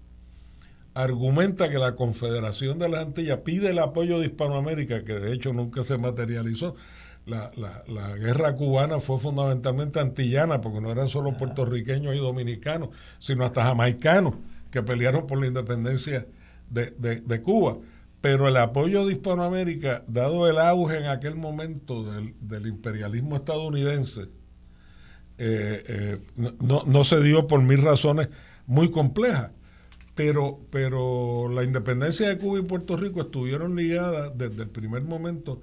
argumenta que la Confederación de las Antillas pide el apoyo de Hispanoamérica, que de hecho nunca se materializó. La, la, guerra cubana fue fundamentalmente antillana, porque no eran solo puertorriqueños y dominicanos, sino hasta jamaicanos que pelearon por la independencia de, de Cuba pero el apoyo de Hispanoamérica, dado el auge en aquel momento del, imperialismo estadounidense, eh, eh, no, se dio por mil razones muy complejas. Pero, pero la independencia de Cuba y Puerto Rico estuvieron ligadas desde el primer momento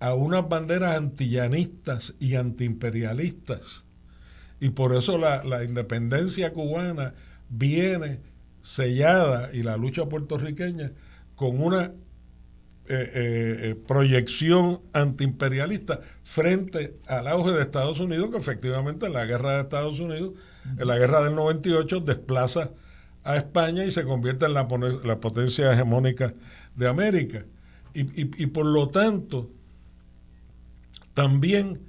a unas banderas antillanistas y antiimperialistas. Y por eso la, la independencia cubana viene sellada y la lucha puertorriqueña con una eh, eh, eh, proyección antiimperialista frente al auge de Estados Unidos, que efectivamente en la guerra de Estados Unidos, en la guerra del 98, desplaza a España y se convierte en la, potencia hegemónica de América. Y, por lo tanto, también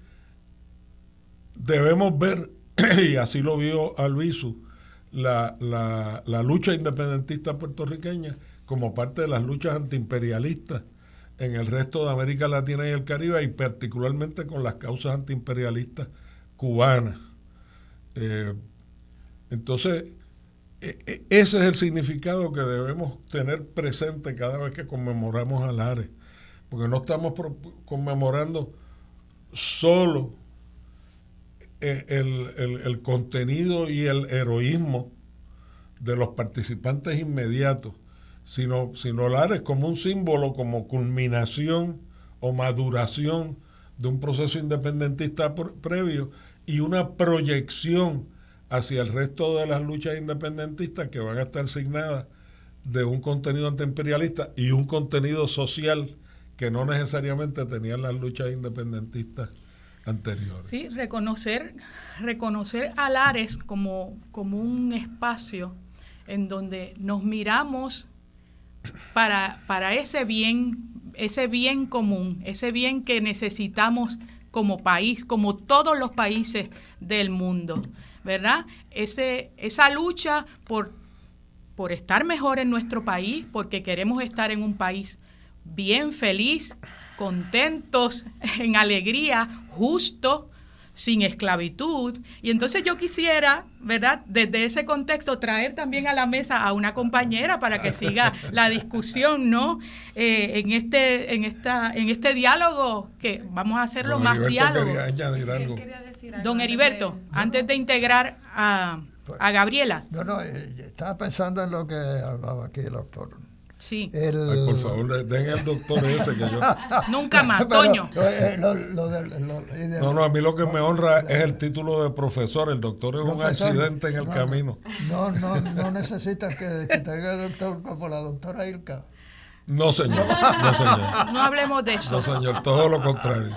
debemos ver, y así lo vio Albizu, la, la lucha independentista puertorriqueña como parte de las luchas antiimperialistas en el resto de América Latina y el Caribe y particularmente con las causas antiimperialistas cubanas. Eh, entonces, e, e, ese es el significado que debemos tener presente cada vez que conmemoramos a Lares, porque no estamos conmemorando solo eh, el contenido y el heroísmo de los participantes inmediatos, sino, sino Lares como un símbolo, como culminación o maduración de un proceso independentista previo y una proyección hacia el resto de las luchas independentistas que van a estar asignadas de un contenido antiimperialista y un contenido social que no necesariamente tenían las luchas independentistas anteriores. Sí, reconocer, reconocer a Lares como, como un espacio en donde nos miramos para, para ese bien, ese bien común, ese bien que necesitamos como país, como todos los países del mundo, ¿verdad? Ese, esa lucha por, por estar mejor en nuestro país, porque queremos estar en un país bien feliz, contentos, en alegría, justo, sin esclavitud. Y entonces yo quisiera, ¿verdad? Desde ese contexto, traer también a la mesa a una compañera para que siga la discusión, ¿no? Eh, en este, en esta, en este diálogo, que vamos a hacerlo más diálogo. Don Heriberto, antes de integrar a, a Gabriela. No, no, eh, estaba pensando en lo que hablaba aquí el doctor. Sí. por favor, den el doctor ese que yo. Nunca más, Toño. Eh, no, no, a mí lo que me honra es el título de profesor. El doctor es un accidente en el camino. No, no, no necesitas que, tenga el doctor como la doctora Ilka. No, señor. No, señor. No hablemos de eso. No, señor. Todo lo contrario.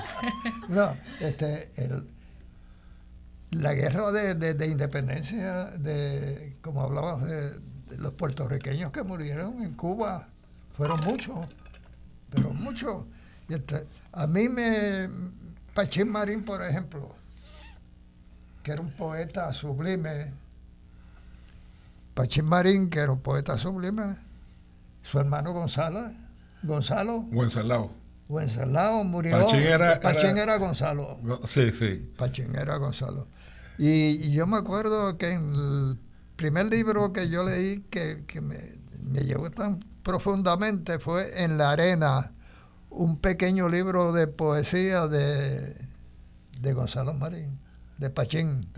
No, este, la guerra de, de independencia, de como hablabas de los puertorriqueños que murieron en Cuba fueron muchos, pero muchos. a mí me. Pachín Marín, por ejemplo, que era un poeta sublime. Pachín Marín, que era un poeta sublime. Su hermano Gonzalo. Gonzalo. Wenceslao. Wenceslao murió. Pachín era, Pachín era, Gonzalo. Sí, sí. Pachín era Gonzalo. Y, y, yo me acuerdo que en el primer libro que yo leí que, me, me llevó tan profundamente fue En la arena, un pequeño libro de poesía de, de Gonzalo Marín, de Pachín.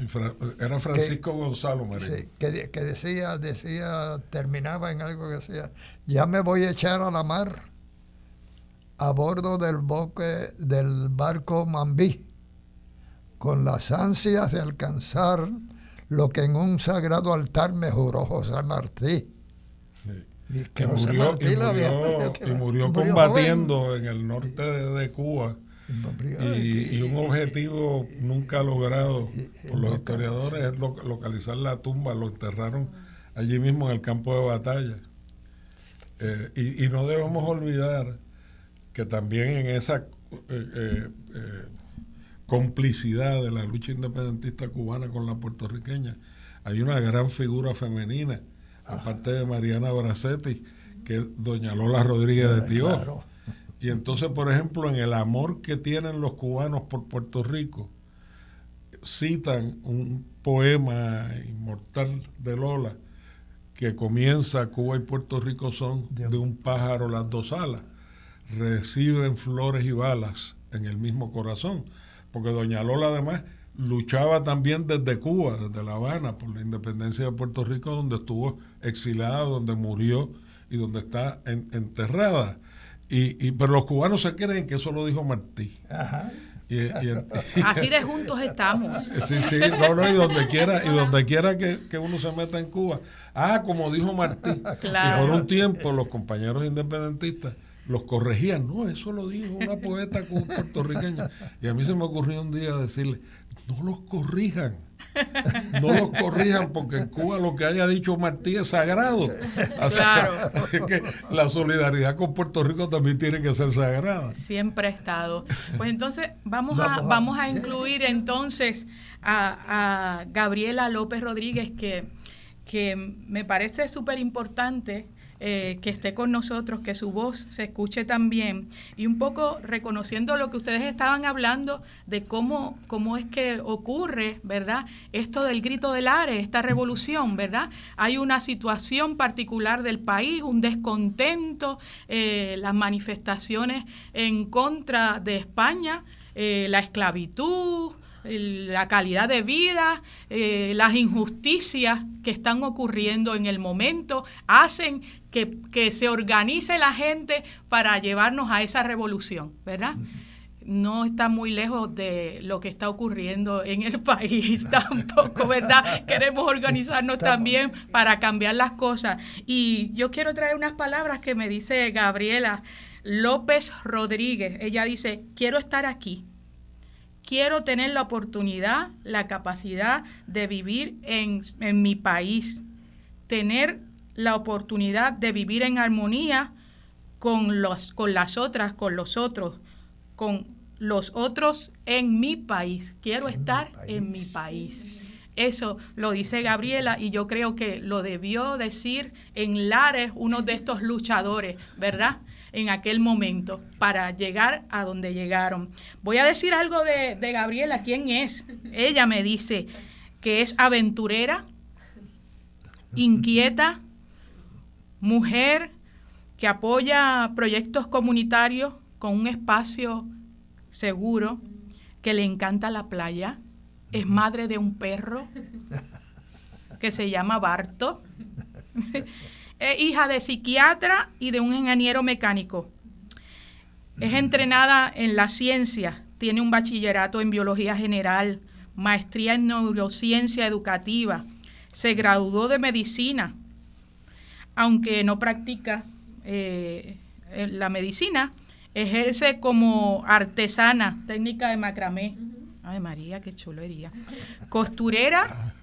Era Francisco Gonzalo Marín. Sí, que, que, decía, decía, terminaba en algo que decía, ya me voy a echar a la mar a bordo del boque del barco Mambí, con las ansias de alcanzar lo que en un sagrado altar me juró José Martí. y, murió, combatiendo en el norte de, Cuba. Y, un objetivo nunca logrado por los historiadores es localizar la tumba, lo enterraron allí mismo en el campo de batalla. Eh, y, no debemos olvidar que también en esa eh, eh, complicidad de la lucha independentista cubana con la puertorriqueña. Hay una gran figura femenina aparte de Mariana Bracetti, que es doña Lola Rodríguez de Tío. Y entonces, por ejemplo, en el amor que tienen los cubanos por Puerto Rico, citan un poema inmortal de Lola que comienza Cuba y Puerto Rico son de un pájaro las dos alas, reciben flores y balas en el mismo corazón, porque doña Lola además luchaba también desde Cuba, desde La Habana, por la independencia de Puerto Rico, donde estuvo exilada, donde murió y donde está enterrada. Y, pero los cubanos se creen que eso lo dijo Martí. Así de juntos estamos. Sí, sí, no, no, y donde quiera, y donde quiera que, uno se meta en Cuba. Ah, como dijo Martí. Y por un tiempo los compañeros independentistas los corregían. No, eso lo dijo una poeta puertorriqueña. Y a mí se me ocurrió un día decirle, no los corrijan. No los corrijan porque en Cuba lo que haya dicho Martí es sagrado. claro. que la solidaridad con Puerto Rico también tiene que ser sagrada. Siempre ha estado. Pues entonces vamos a, vamos a incluir entonces a, a Gabriela López Rodríguez que, que me parece súper importante eh, que esté con nosotros, que su voz se escuche también y un poco reconociendo lo que ustedes estaban hablando de cómo, cómo es que ocurre, ¿verdad? Esto del grito del ARE, esta revolución, ¿verdad? Hay una situación particular del país, un descontento, eh, las manifestaciones en contra de España, eh, la esclavitud, la calidad de vida, las injusticias que están ocurriendo en el momento, hacen que, que, se organice la gente para llevarnos a esa revolución, ¿verdad? No está muy lejos de lo que está ocurriendo en el país tampoco, ¿verdad? Queremos organizarnos también para cambiar las cosas. Y yo quiero traer unas palabras que me dice Gabriela López Rodríguez. Ella dice, quiero estar aquí quiero tener la oportunidad, la capacidad de vivir en, mi país, tener la oportunidad de vivir en armonía con, los, con las otras, con los otros, con los otros en mi país. Quiero estar en mi país. Eso lo dice Gabriela y yo creo que lo debió decir en Lares uno de estos luchadores, ¿verdad? en aquel momento para llegar a donde llegaron. Voy a decir algo de, Gabriela, ¿quién es? Ella me dice que es aventurera, inquieta, mujer que apoya proyectos comunitarios con un espacio seguro, que le encanta la playa, es madre de un perro que se llama Barto. Es hija de psiquiatra y de un ingeniero mecánico. Es entrenada en la ciencia, tiene un bachillerato en biología general, maestría en neurociencia educativa, se graduó de medicina, aunque no practica eh, la medicina, ejerce como artesana, técnica de macramé. Ay María, qué chulería. Costurera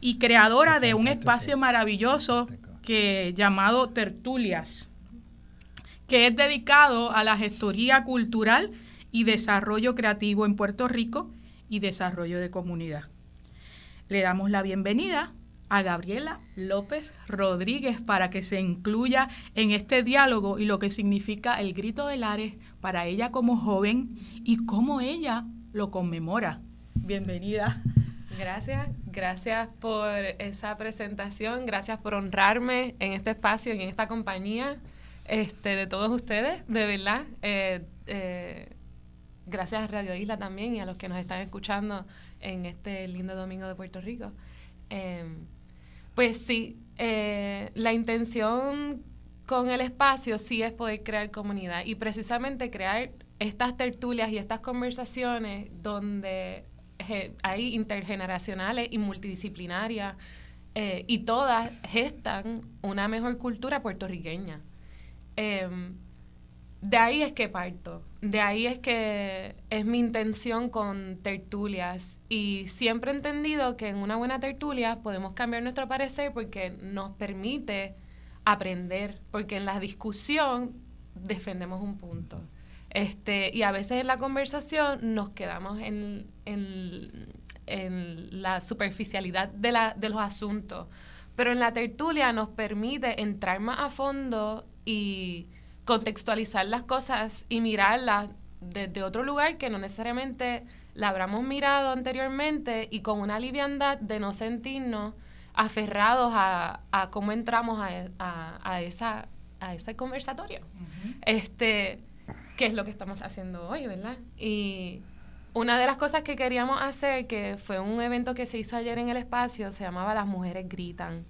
y creadora de un espacio maravilloso que, llamado Tertulias, que es dedicado a la gestoría cultural y desarrollo creativo en Puerto Rico y desarrollo de comunidad. Le damos la bienvenida a Gabriela López Rodríguez para que se incluya en este diálogo y lo que significa el grito de Lares para ella como joven y cómo ella lo conmemora. Bienvenida. Gracias, gracias por esa presentación, gracias por honrarme en este espacio y en esta compañía este, de todos ustedes, de verdad. Eh, eh, gracias a Radio Isla también y a los que nos están escuchando en este lindo domingo de Puerto Rico. Em, pues sí, eh, la intención con el espacio sí es poder crear comunidad y precisamente crear estas tertulias y estas conversaciones donde hay intergeneracionales y multidisciplinarias eh, y todas gestan una mejor cultura puertorriqueña. Em, de ahí es que parto, de ahí es que es mi intención con tertulias. Y siempre he entendido que en una buena tertulia podemos cambiar nuestro parecer porque nos permite aprender, porque en la discusión defendemos un punto. Este, y a veces en la conversación nos quedamos en, en, la superficialidad de, la, de los asuntos, pero en la tertulia nos permite entrar más a fondo y contextualizar las cosas y mirarlas desde otro lugar que no necesariamente la habramos mirado anteriormente y con una liviandad de no sentirnos aferrados a, cómo entramos a, esa, a ese conversatorio. este, que es lo que estamos haciendo hoy, ¿verdad? Y una de las cosas que queríamos hacer, que fue un evento que se hizo ayer en el espacio, se llamaba Las Mujeres Gritan.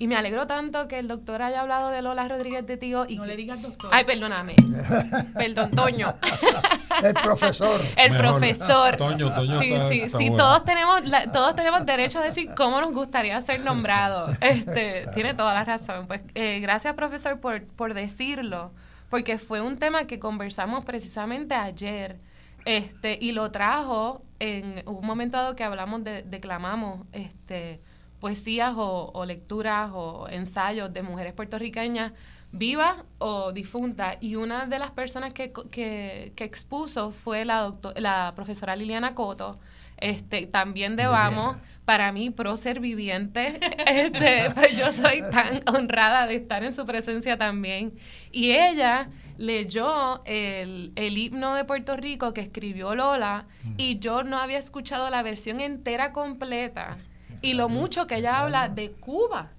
Y me alegro tanto que el doctor haya hablado de Lola Rodríguez de Tío. Y no le digas doctor. Ay, perdóname. Perdón, Toño. el profesor. El profesor. Toño, Toño. Sí, sí, sí. Todos, tenemos, todos tenemos derecho a decir cómo nos gustaría ser nombrados. Este, tiene toda la razón. Pues eh, gracias, profesor, por, por decirlo. Porque fue un tema que conversamos precisamente ayer. Este, y lo trajo en un momento dado que hablamos de, declamamos, este poesías o, lecturas o ensayos de mujeres puertorriqueñas vivas o difuntas. Y una de las personas que, que, expuso fue la, doctor, la profesora Liliana Coto, este, también de Vamos, para mí, ser viviente. Este, pues yo soy tan honrada de estar en su presencia también. Y ella leyó el, el himno de Puerto Rico que escribió Lola mm. y yo no había escuchado la versión entera completa y lo mucho que ella habla de Cuba.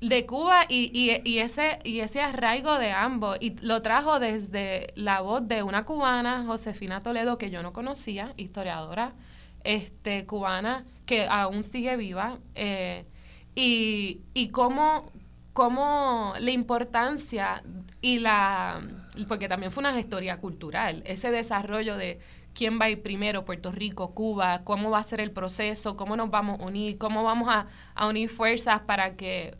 De Cuba y, y, ese y ese arraigo de ambos. Y lo trajo desde la voz de una cubana Josefina Toledo que yo no conocía historiadora este cubana que aún sigue viva eh, y, y cómo, cómo la importancia y la porque también fue una historia cultural ese desarrollo de quién va a ir primero, Puerto Rico, Cuba, cómo va a ser el proceso, cómo nos vamos a unir, cómo vamos a, unir fuerzas para que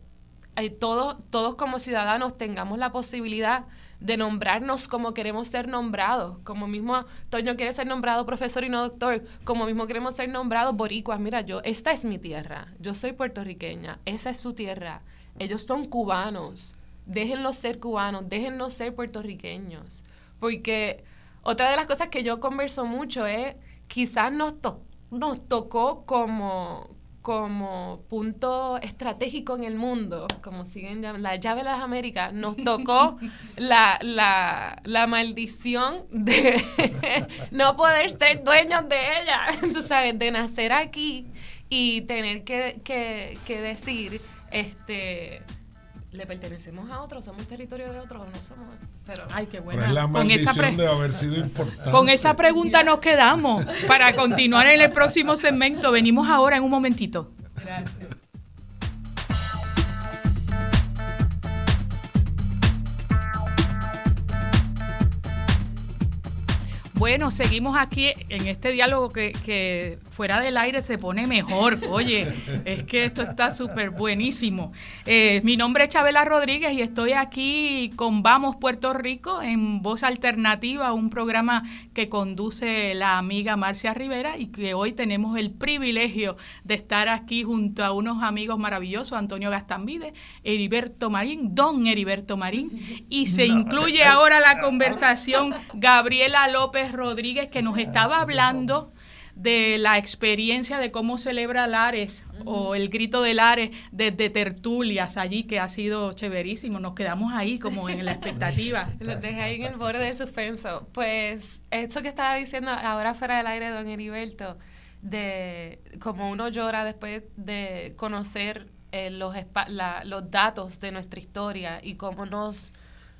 eh, todos, todos como ciudadanos tengamos la posibilidad de nombrarnos como queremos ser nombrados. Como mismo Toño quiere ser nombrado profesor y no doctor, como mismo queremos ser nombrados boricuas. Mira, yo, esta es mi tierra, yo soy puertorriqueña, esa es su tierra. Ellos son cubanos, déjenlos ser cubanos, déjenlos ser puertorriqueños. Porque otra de las cosas que yo converso mucho es, quizás nos, nos tocó como, como punto estratégico en el mundo, como siguen la llave de las Américas, nos tocó la, la, la maldición de no poder ser dueños de ella, tú sabes, de nacer aquí y tener que, que, que decir, este le pertenecemos a otros, somos territorio de otros, no somos. Pero, ay, qué buena. la con esa de haber sido importante. Con esa pregunta nos quedamos para continuar en el próximo segmento. Venimos ahora en un momentito. Gracias. Bueno, seguimos aquí en este diálogo que, fuera del aire se pone mejor. Oye, es que esto está súper buenísimo. Eh, mi nombre es Chabela Rodríguez y estoy aquí con Vamos Puerto Rico en Voz Alternativa, un programa que conduce la amiga Marcia Rivera y que hoy tenemos el privilegio de estar aquí junto a unos amigos maravillosos, Antonio Gastambide, Heriberto Marín, don Heriberto Marín, y se incluye ahora la conversación Gabriela López Rodríguez que nos estaba hablando de la experiencia de cómo celebra Lares o el grito de Lares desde tertulias allí, que ha sido chéverísimo. Nos quedamos ahí como en la expectativa. Los dejé ahí en el borde del suspenso. Pues esto que estaba diciendo ahora fuera del aire, don Heriberto, de cómo uno llora después de conocer eh, los, los datos de nuestra historia y cómo nos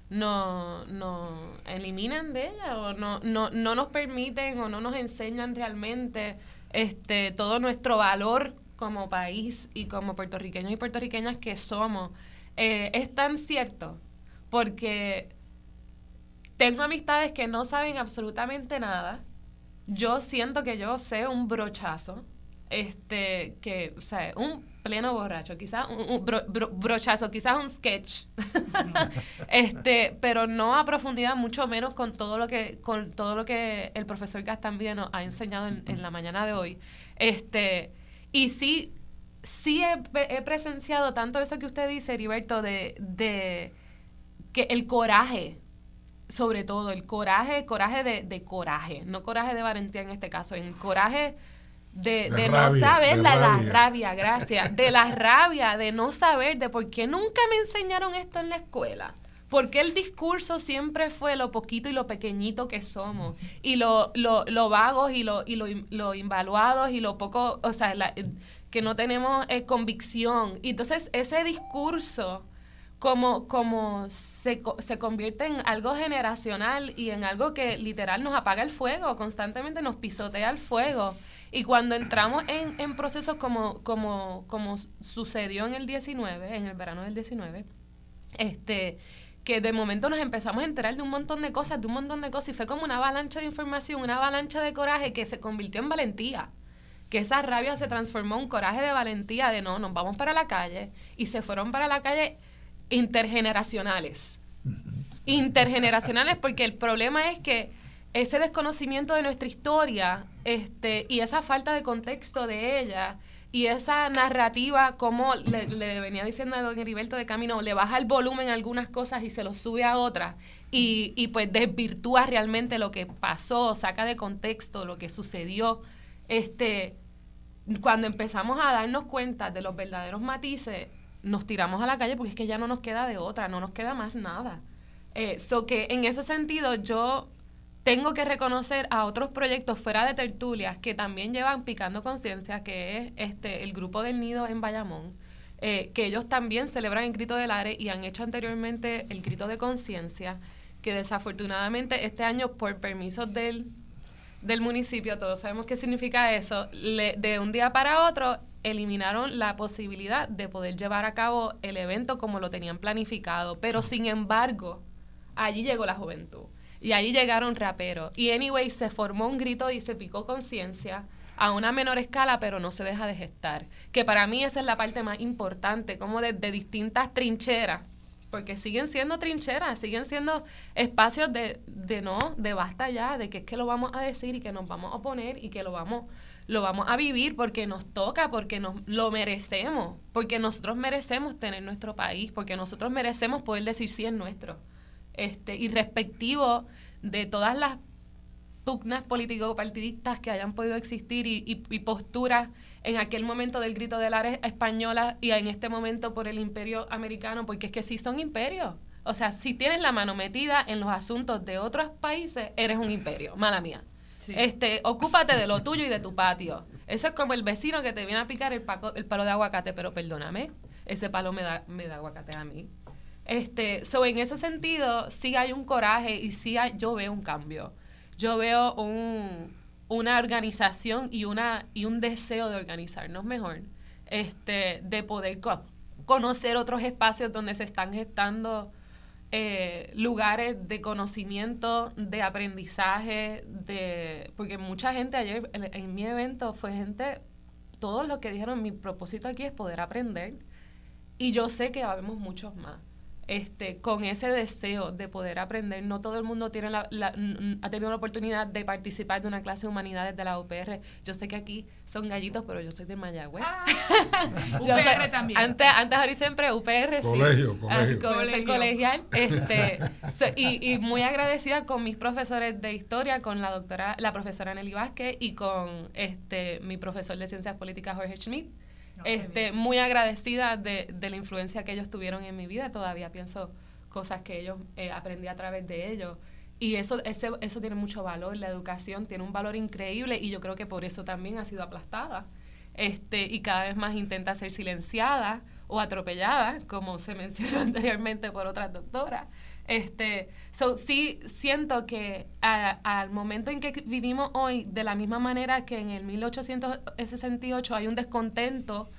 no, no eliminan de ella o no, no, no nos permiten o no nos enseñan realmente este, todo nuestro valor como país y como puertorriqueños y puertorriqueñas que somos. Eh, es tan cierto porque tengo amistades que no saben absolutamente nada. Yo siento que yo sé un brochazo este, que, o sea, un pleno borracho, quizás un, brochazo, quizás un sketch, este, pero no a profundidad, mucho menos con todo lo que, con todo lo que el profesor Gastambide nos ha enseñado en, la mañana de hoy. Este, y sí, sí he, presenciado tanto eso que usted dice, Heriberto, de, de que el coraje, sobre todo, el coraje, coraje de, de coraje, no coraje de valentía en este caso, el coraje de, no saber, la, rabia. la rabia, gracias, de la rabia, de no saber, de por qué nunca me enseñaron esto en la escuela. Porque el discurso siempre fue lo poquito y lo pequeñito que somos, y lo, lo, lo vagos y lo, y lo, lo, invaluados y lo poco, o sea, que no tenemos eh, convicción. Y entonces ese discurso como, como se, se, convierte en algo generacional y en algo que literal nos apaga el fuego, constantemente nos pisotea el fuego. Y cuando entramos en, en procesos como, como, como sucedió en el 19, en el verano del 19, este, que de momento nos empezamos a enterar de un montón de cosas, de un montón de cosas, y fue como una avalancha de información, una avalancha de coraje que se convirtió en valentía. Que esa rabia se transformó en un coraje de valentía, de no, nos vamos para la calle, y se fueron para la calle intergeneracionales. Intergeneracionales, porque el problema es que ese desconocimiento de nuestra historia este, y esa falta de contexto de ella y esa narrativa, como le, venía diciendo a don Heriberto de Camino, le baja el volumen a algunas cosas y se lo sube a otras y, y pues desvirtúa realmente lo que pasó, saca de contexto lo que sucedió. Este, cuando empezamos a darnos cuenta de los verdaderos matices, nos tiramos a la calle porque es que ya no nos queda de otra, no nos queda más nada. Eh, que en ese sentido yo tengo que reconocer a otros proyectos fuera de tertulias que también llevan picando conciencia, que es este el grupo del Nido en Bayamón, eh, que ellos también celebran el grito del ARE y han hecho anteriormente el grito de conciencia, que desafortunadamente este año por permisos del, del municipio, todos sabemos qué significa eso, de un día para otro eliminaron la posibilidad de poder llevar a cabo el evento como lo tenían planificado, pero sin embargo, allí llegó la juventud y ahí llegaron raperos. Y anyway, se formó un grito y se picó conciencia a una menor escala, pero no se deja de gestar. Que para mí esa es la parte más importante, como de, distintas trincheras, porque siguen siendo trincheras, siguen siendo espacios de, de no, de basta ya, de que es que lo vamos a decir y que nos vamos a oponer y que lo vamos, lo vamos a vivir porque nos toca, porque nos lo merecemos, porque nosotros merecemos tener nuestro país, porque nosotros merecemos poder decir sí es nuestro este, y respectivo de todas las pugnas político-partidistas que hayan podido existir y, y, posturas en aquel momento del grito de la española y en este momento por el imperio americano, porque es que sí son imperios. O sea, si tienes la mano metida en los asuntos de otros países, eres un imperio, mala mía. Este, ocúpate de lo tuyo y de tu patio. Eso es como el vecino que te viene a picar el, el palo de aguacate, pero perdóname, ese palo me da, me da aguacate a mí. Este, so en ese sentido, sí hay un coraje y sí yo veo un cambio. Yo veo un, una organización y, una, y un deseo de organizarnos mejor, este, de poder conocer otros espacios donde se están gestando eh, lugares de conocimiento, de aprendizaje, de porque mucha gente ayer en, en mi evento fue gente, todos los que dijeron, mi propósito aquí es poder aprender y yo sé que habemos muchos más este, con ese deseo de poder aprender. No todo el mundo tiene la, ha tenido la oportunidad de participar de una clase de humanidades de la UPR. Yo sé que aquí son gallitos, pero yo soy de Mayagüez. Ah, UPR también. Antes, antes ahora siempre UPR, colegio, sí. Colegio, colegio. colegial. Este, y, y, muy agradecida con mis profesores de historia, con la doctora, la profesora Nelly Vázquez y con este mi profesor de Ciencias Políticas, Jorge Schmidt este, muy agradecida de, de, la influencia que ellos tuvieron en mi vida. Todavía pienso cosas que ellos eh, aprendí a través de ellos. Y eso, ese, eso tiene mucho valor. La educación tiene un valor increíble y yo creo que por eso también ha sido aplastada. Este, y cada vez más intenta ser silenciada o atropellada, como se mencionó anteriormente por otras doctoras. Este, so, sí siento que al momento en que vivimos hoy, de la misma manera que en el 1868 hay un descontento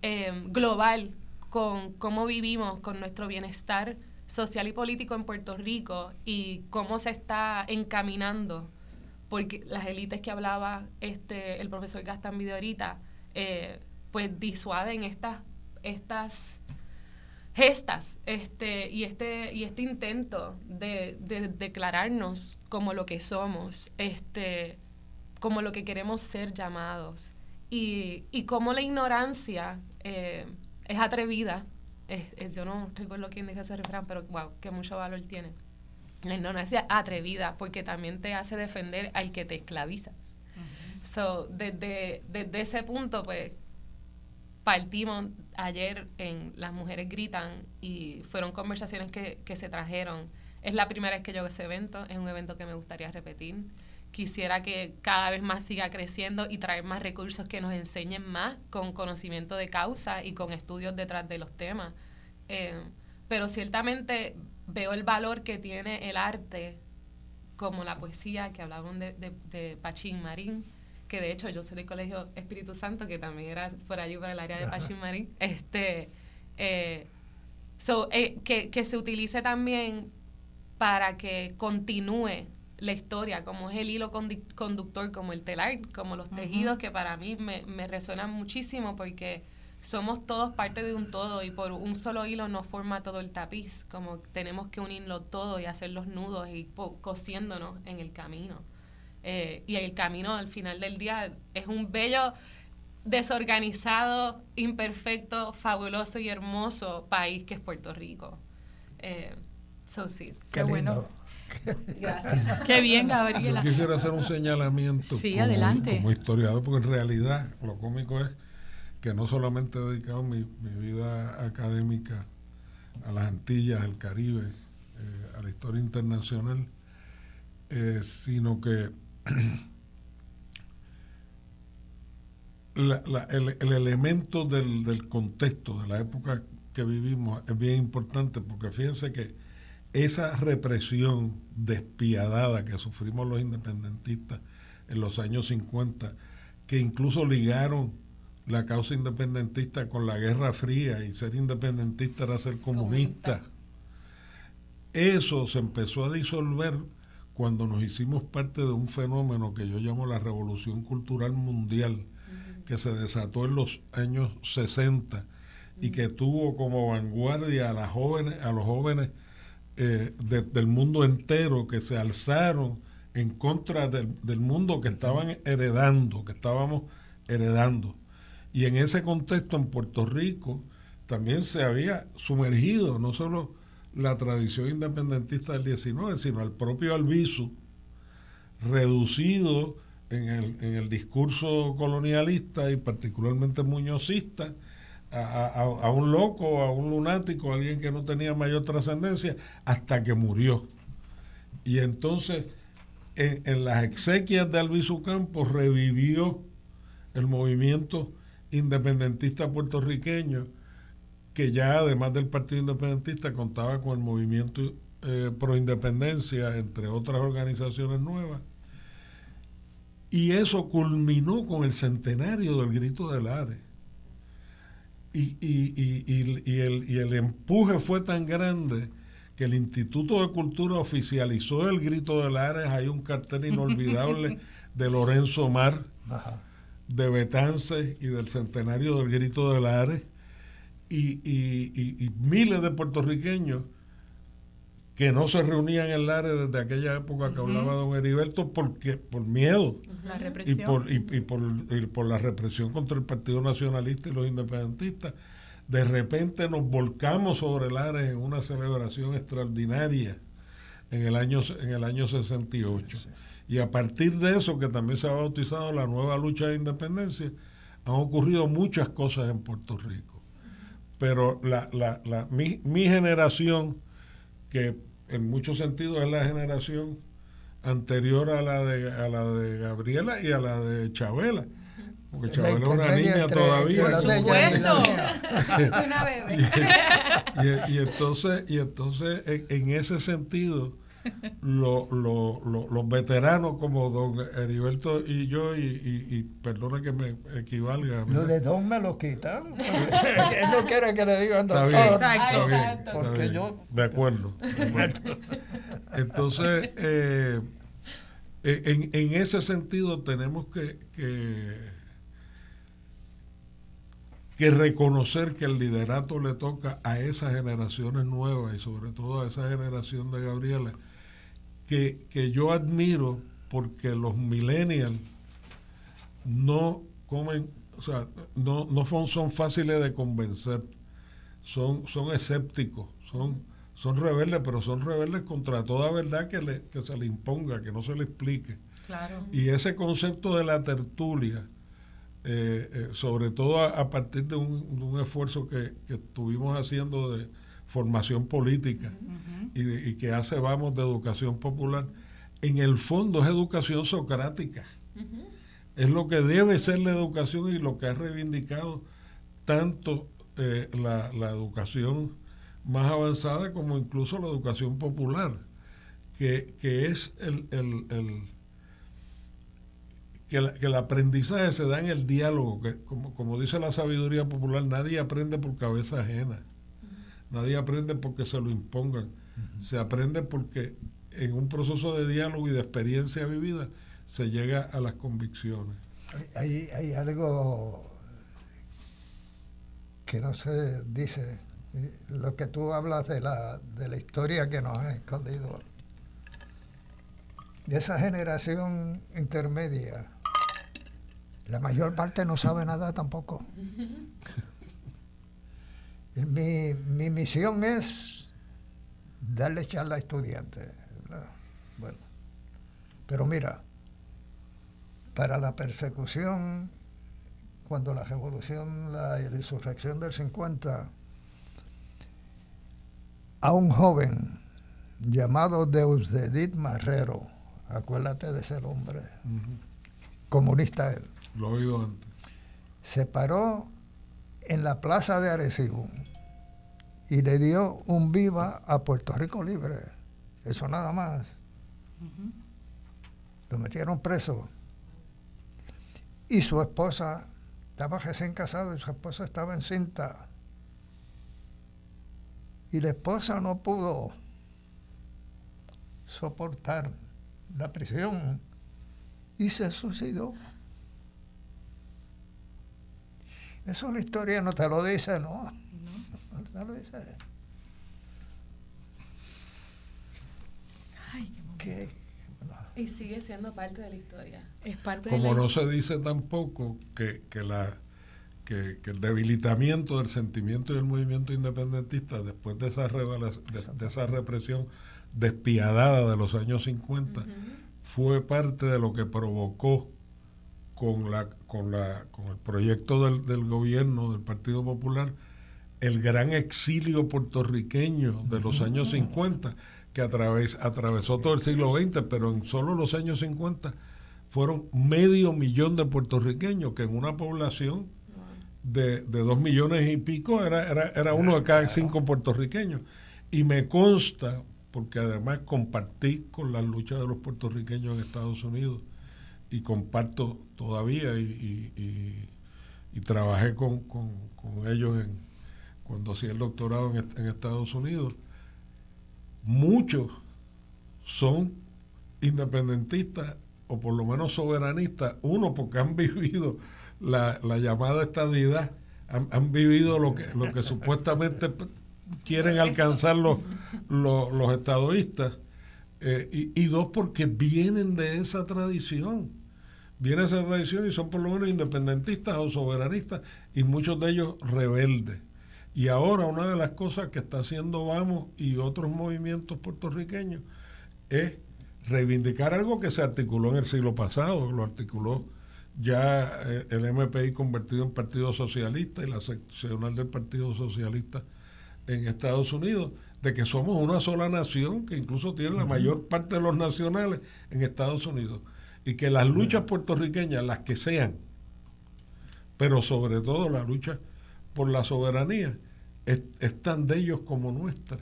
em, global con cómo vivimos, con nuestro bienestar social y político en Puerto Rico y cómo se está encaminando, porque las élites que hablaba este el profesor Gastán ahorita, eh, pues disuaden estas, estas gestas este, y, este, y este intento de, declararnos como lo que somos, este, como lo que queremos ser llamados. Y, y como la ignorancia eh, es atrevida, es, yo no recuerdo quién dijo ese refrán, pero wow, que mucho valor tiene. La ignorancia atrevida, porque también te hace defender al que te esclaviza. So, desde, desde ese punto, pues, partimos ayer en Las Mujeres Gritan y fueron conversaciones que, que se trajeron. Es la primera vez que yo hago ese evento, es un evento que me gustaría repetir. Quisiera que cada vez más siga creciendo y traer más recursos que nos enseñen más con conocimiento de causa y con estudios detrás de los temas. Eh, pero ciertamente veo el valor que tiene el arte, como la poesía, que hablaban de, de, de Pachín Marín, que de hecho yo soy del Colegio Espíritu Santo, que también era por allí, por el área de Pachín Marín, este, eh, eh, que, que se utilice también para que continúe la historia, como es el hilo conductor, como el telar, como los tejidos, que para mí me, me resuenan muchísimo porque somos todos parte de un todo y por un solo hilo no forma todo el tapiz, como tenemos que unirlo todo y hacer los nudos y cosiéndonos en el camino. Eh, y el camino al final del día es un bello, desorganizado, imperfecto, fabuloso y hermoso país que es Puerto Rico. Eh, so sí. Qué, bueno. Gracias. Qué bien, Gabriela. Yo quisiera hacer un señalamiento sí, adelante. como historiador, porque en realidad lo cómico es que no solamente he dedicado mi, vida académica a las Antillas, al Caribe, eh, a la historia internacional, sino que el, elemento del, contexto de la época que vivimos es bien importante porque fíjense que esa represión despiadada que sufrimos los independentistas en los años 50, que incluso ligaron la causa independentista con la Guerra Fría y ser independentista era ser comunista. Eso se empezó a disolver cuando nos hicimos parte de un fenómeno que yo llamo la revolución cultural mundial, que se desató en los años 60 y que tuvo como vanguardia a, las jóvenes, a los jóvenes eh, del mundo entero que se alzaron en contra del, del mundo que estaban heredando, que estábamos heredando. Y en ese contexto en Puerto Rico también se había sumergido no solo la tradición independentista del 19, sino al propio Albizu, reducido en el, en el discurso colonialista y particularmente muñozista, a, un loco, a un lunático, a alguien que no tenía mayor trascendencia, hasta que murió. Y entonces, en, en las exequias de Albizu Campos, revivió el movimiento independentista puertorriqueño que ya además del Partido Independentista contaba con el movimiento eh, pro independencia, entre otras organizaciones nuevas. Y eso culminó con el centenario del grito del Are. Y, y, el, y el empuje fue tan grande que el Instituto de Cultura oficializó el grito del Ares. Hay un cartel inolvidable de Lorenzo Mar, de Betance y del centenario del grito del Ares y, miles de puertorriqueños que no se reunían en el área desde aquella época que hablaba don Heriberto porque por miedo y por y, por, por la represión contra el Partido Nacionalista y los independentistas. De repente nos volcamos sobre el área en una celebración extraordinaria en el año en el año 68 y a partir de eso que también se ha bautizado la nueva lucha de independencia han ocurrido muchas cosas en Puerto Rico pero la, la, la, mi, mi generación, que en muchos sentidos es la generación anterior a la de, a la de Gabriela y a la de Chabela. Porque Chabela es una niña todavía. Por supuesto. es una bebé. Y, y, entonces, y entonces en ese sentido, lo, los veteranos como don Heriberto y yo, y, perdona que me equivalga. Lo de don me lo quitan. Él no quiere que le digan doctor. Exacto. Porque yo. De acuerdo. Entonces, eh, en, en, ese sentido tenemos que, que, que reconocer que el liderato le toca a esas generaciones nuevas y sobre todo a esa generación de Gabriela, que, que yo admiro porque los millennials no comen, o sea, no, no son, son fáciles de convencer, son, son escépticos, son, son rebeldes, pero son rebeldes contra toda verdad que, le, que se le imponga, que no se le explique. Y ese concepto de la tertulia, eh, eh, sobre todo a, partir de un, esfuerzo que, estuvimos haciendo de formación política y, que hace Vamos de Educación Popular, en el fondo es educación socrática. Es lo que debe ser la educación y lo que ha reivindicado tanto eh, la, educación más avanzada como incluso la educación popular, que, es el, que, el aprendizaje se da en el diálogo, que como, como dice la sabiduría popular, nadie aprende por cabeza ajena, nadie aprende porque se lo impongan, se aprende porque en un proceso de diálogo y de experiencia vivida se llega a las convicciones. Hay, hay algo que no se dice, lo que tú hablas de la, de la historia que nos ha escondido, de esa generación intermedia, la mayor parte no sabe nada tampoco. mi, mi misión es darle charla a estudiantes. Bueno, pero mira, para la persecución, cuando la revolución, la insurrección del 50, a un joven llamado Deusdedit Marrero, acuérdate de ese hombre, comunista él. Lo he oído antes. Se paró en la plaza de Arecibo y le dio un viva a Puerto Rico libre. Eso nada más. Lo metieron preso. Y su esposa estaba recién casado y su esposa estaba encinta. Y la esposa no pudo soportar la prisión y se suicidó. Eso la historia no te lo dice, ¿no? No, te lo dice. Ay, qué y sigue siendo parte de la historia. Es parte Como no se dice tampoco que, que la que, el debilitamiento del sentimiento y del movimiento independentista después de esa, de, esa represión despiadada de los años 50 fue parte de lo que provocó con, la, con, la, con el proyecto del, del gobierno del Partido Popular el gran exilio puertorriqueño de los años 50 que atravesó todo el siglo XX, pero en solo los años 50 fueron medio millón de puertorriqueños, que en una población de, dos millones y pico era, era, era uno de cada cinco puertorriqueños. Y me consta, porque además compartí con la lucha de los puertorriqueños en Estados Unidos y comparto todavía y, y, trabajé con, con, ellos en, cuando hacía el doctorado en, en Estados Unidos. Muchos son independentistas o por lo menos soberanistas, uno porque han vivido la, llamada estadidad, han, vivido lo que, lo que supuestamente quieren alcanzar los, los, estadoístas, eh, y, y, dos porque vienen de esa tradición, viene esa tradición y son por lo menos independentistas o soberanistas, y muchos de ellos rebeldes. Y ahora una de las cosas que está haciendo Vamos y otros movimientos puertorriqueños es reivindicar algo que se articuló en el siglo pasado, lo articuló ya eh, el MPI convertido en Partido Socialista y la seccional del Partido Socialista en Estados Unidos, de que somos una sola nación que incluso tiene la mayor parte de los nacionales en Estados Unidos y que las luchas puertorriqueñas, las que sean, pero sobre todo la lucha por la soberanía es, tan de ellos como nuestra.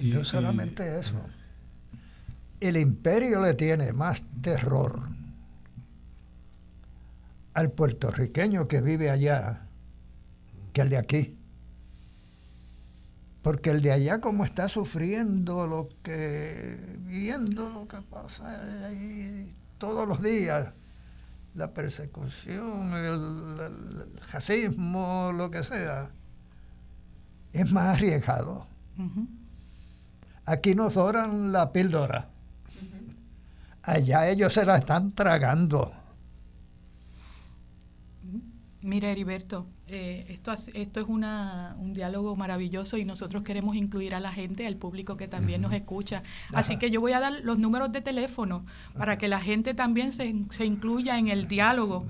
Y, no solamente eso. El imperio le tiene más terror al puertorriqueño que vive allá que al de aquí. Porque el de allá como está sufriendo lo que, viendo lo que pasa ahí todos los días, la persecución, el, racismo, lo que sea, es más arriesgado. Aquí nos doran la píldora. Allá ellos se la están tragando. Mira, Heriberto, eh, esto, esto es una, un diálogo maravilloso y nosotros queremos incluir a la gente, al público que también nos escucha. Así que yo voy a dar los números de teléfono para que la gente también se, se incluya en el diálogo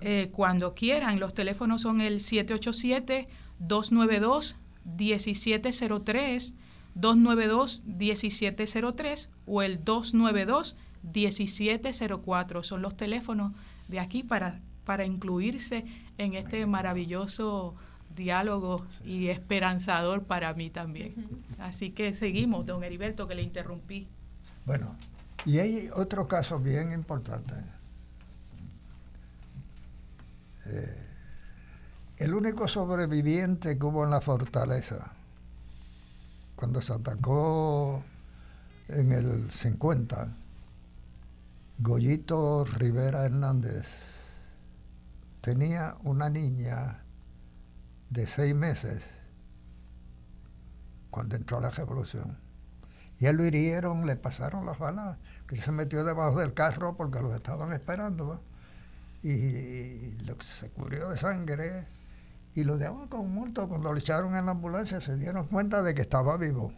eh, cuando quieran. Los teléfonos son el 787-292-1703, 292-1703 o el 292-1704. Son los teléfonos de aquí para, para incluirse en este maravilloso diálogo y esperanzador para mí también. Así que seguimos, don Heriberto, que le interrumpí. Bueno, y hay otro caso bien importante. Eh, el único sobreviviente que hubo en la fortaleza, cuando se atacó en el 50, Goyito Rivera Hernández, tenía una niña de seis meses cuando entró la revolución. Y él lo hirieron, le pasaron las balas, que se metió debajo del carro porque lo estaban esperando. Y, se cubrió de sangre y lo dejaban con muerto. Cuando lo echaron en la ambulancia se dieron cuenta de que estaba vivo.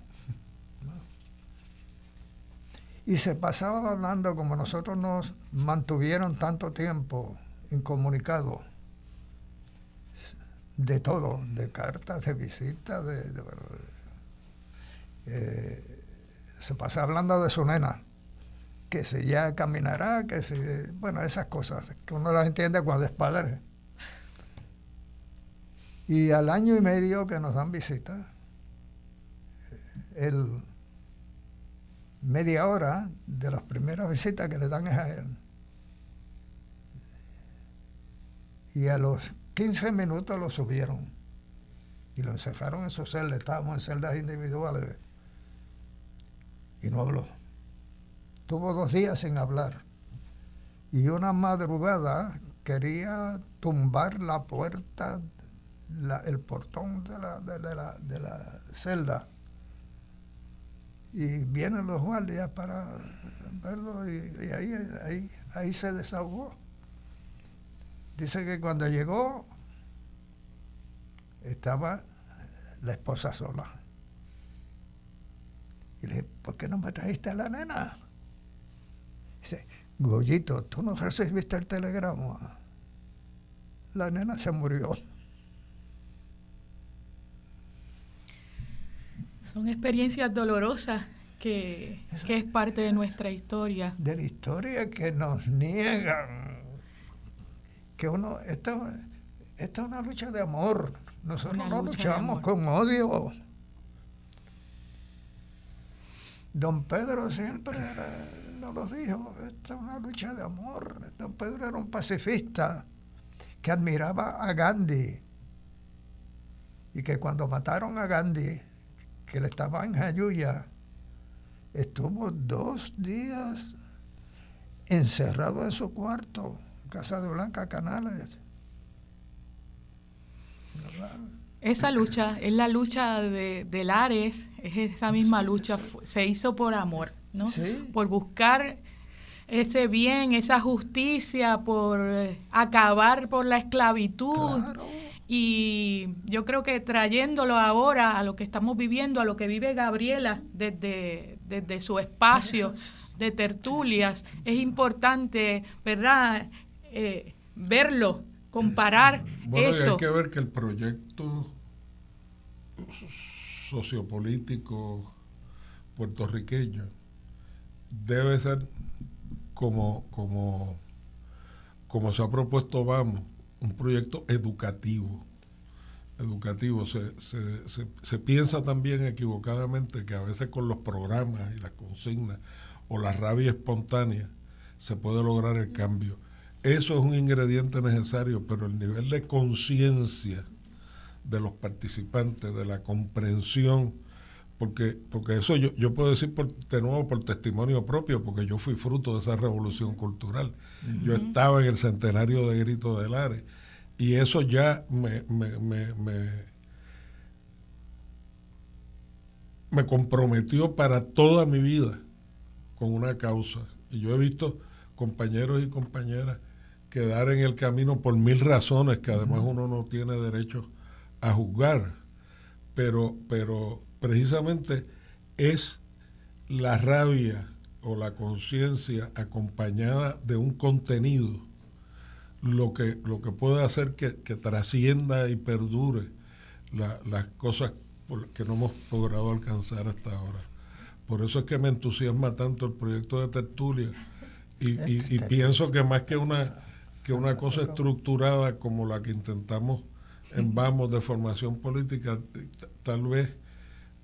Y se pasaba hablando como nosotros nos mantuvieron tanto tiempo incomunicado de todo, de cartas, de visitas, de, eh, se pasa hablando de su nena, que si ya caminará, que si, bueno, esas cosas, que uno las entiende cuando es padre. Y al año y medio que nos dan visita, el media hora de las primeras visitas que le dan es a él. Y a los 15 minutos lo subieron y lo encerraron en su celda. Estábamos en celdas individuales y no habló. Tuvo dos días sin hablar. Y una madrugada quería tumbar la puerta, el portón de la, de, la, celda. Y vienen los guardias para verlo y, ahí, ahí, ahí se desahogó. Dice que cuando llegó estaba la esposa sola. Y le dije, ¿por qué no me trajiste a la nena? Dice, Goyito, ¿tú no recibiste el telegrama? La nena se murió. Son experiencias dolorosas que, que es parte de nuestra historia. De la historia que nos niegan que uno, esta, esta es una lucha de amor. Nosotros no luchamos con odio. Don Pedro siempre nos lo dijo, esta es una lucha de amor. Don Pedro era un pacifista que admiraba a Gandhi y que cuando mataron a Gandhi, que le estaba en Jayuya, estuvo dos días encerrado en su cuarto Casa de Blanca Canales. Esa lucha es la lucha de, de Lares, es esa misma lucha, se hizo por amor, ¿no? Por buscar ese bien, esa justicia, por acabar por la esclavitud. Y yo creo que trayéndolo ahora a lo que estamos viviendo, a lo que vive Gabriela desde, desde su espacio de tertulias, es importante, ¿verdad? Eh, verlo, comparar bueno, eso. hay que ver que el proyecto sociopolítico puertorriqueño debe ser como, como, como se ha propuesto Vamos, un proyecto educativo. Educativo. Se, se, se, se piensa también equivocadamente que a veces con los programas y las consignas o la rabia espontánea se puede lograr el cambio eso es un ingrediente necesario, pero el nivel de conciencia de los participantes, de la comprensión porque, porque eso yo, yo puedo decir por, de nuevo por testimonio propio, porque yo fui fruto de esa revolución cultural. Yo estaba en el centenario de Grito de Lares y eso ya me, me, me, me, me comprometió para toda mi vida con una causa. Y yo he visto compañeros y compañeras quedar en el camino por mil razones que además uno no tiene derecho a juzgar. Pero, pero precisamente es la rabia o la conciencia acompañada de un contenido lo que, lo que puede hacer que, trascienda y perdure las cosas que no hemos logrado alcanzar hasta ahora. Por eso es que me entusiasma tanto el proyecto de tertulia y, y pienso que más que una, que una cosa estructurada como la que intentamos en Vamos de formación política, tal vez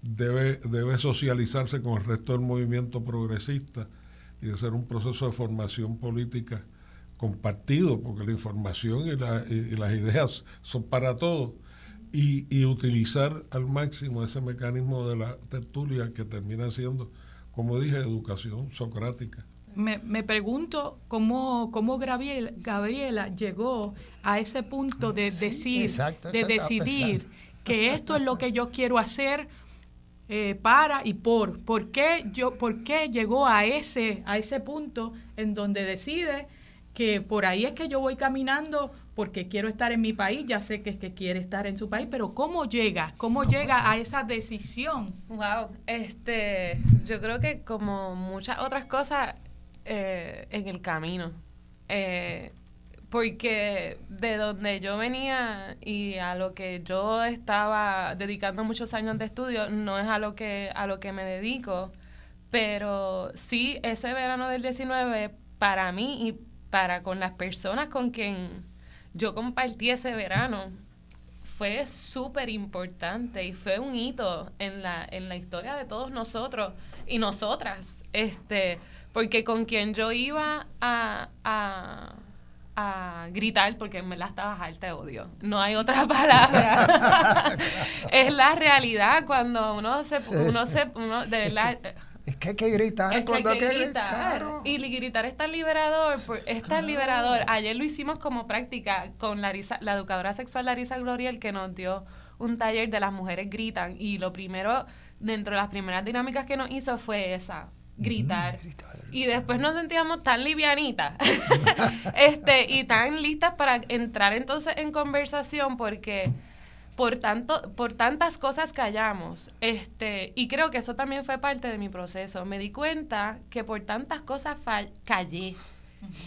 debe, debe socializarse con el resto del movimiento progresista y de ser un proceso de formación política compartido, porque la información y, las ideas son para todos, y, y, utilizar al máximo ese mecanismo de la tertulia que termina siendo, como dije, educación socrática. Me, me pregunto cómo, cómo Gabriela, llegó a ese punto de decir, de decidir que esto es lo que yo quiero hacer eh, para y por. ¿Por qué, yo, ¿Por qué llegó a ese, a ese punto en donde decide que por ahí es que yo voy caminando porque quiero estar en mi país, ya sé que es que quiere estar en su país, pero ¿cómo llega? ¿Cómo llega a esa decisión? Wow, este, yo creo que como muchas otras cosas eh, en el camino. Eh, porque de donde yo venía y a lo que yo estaba dedicando muchos años de estudio no es a lo que a lo que me dedico, pero sí ese verano del 19 para mí y para con las personas con quien yo compartí ese verano fue súper importante y fue un hito en la, en la historia de todos nosotros y nosotras, este, porque con quien yo iba a a gritar porque me la estaba alta de odio. No hay otra palabra. es la realidad cuando uno se, uno se, uno de verdad. Es que, hay que gritar es que hay que, gritar. Y gritar es tan liberador, es tan liberador. Ayer lo hicimos como práctica con Larisa, la educadora sexual Larisa Gloriel que nos dio un taller de las mujeres gritan y lo primero dentro de las primeras dinámicas que nos hizo fue esa gritar. Y después nos sentíamos tan livianitas este, y tan listas para entrar entonces en conversación porque por tanto, por tantas cosas callamos. Este, y creo que eso también fue parte de mi proceso. Me di cuenta que por tantas cosas callé.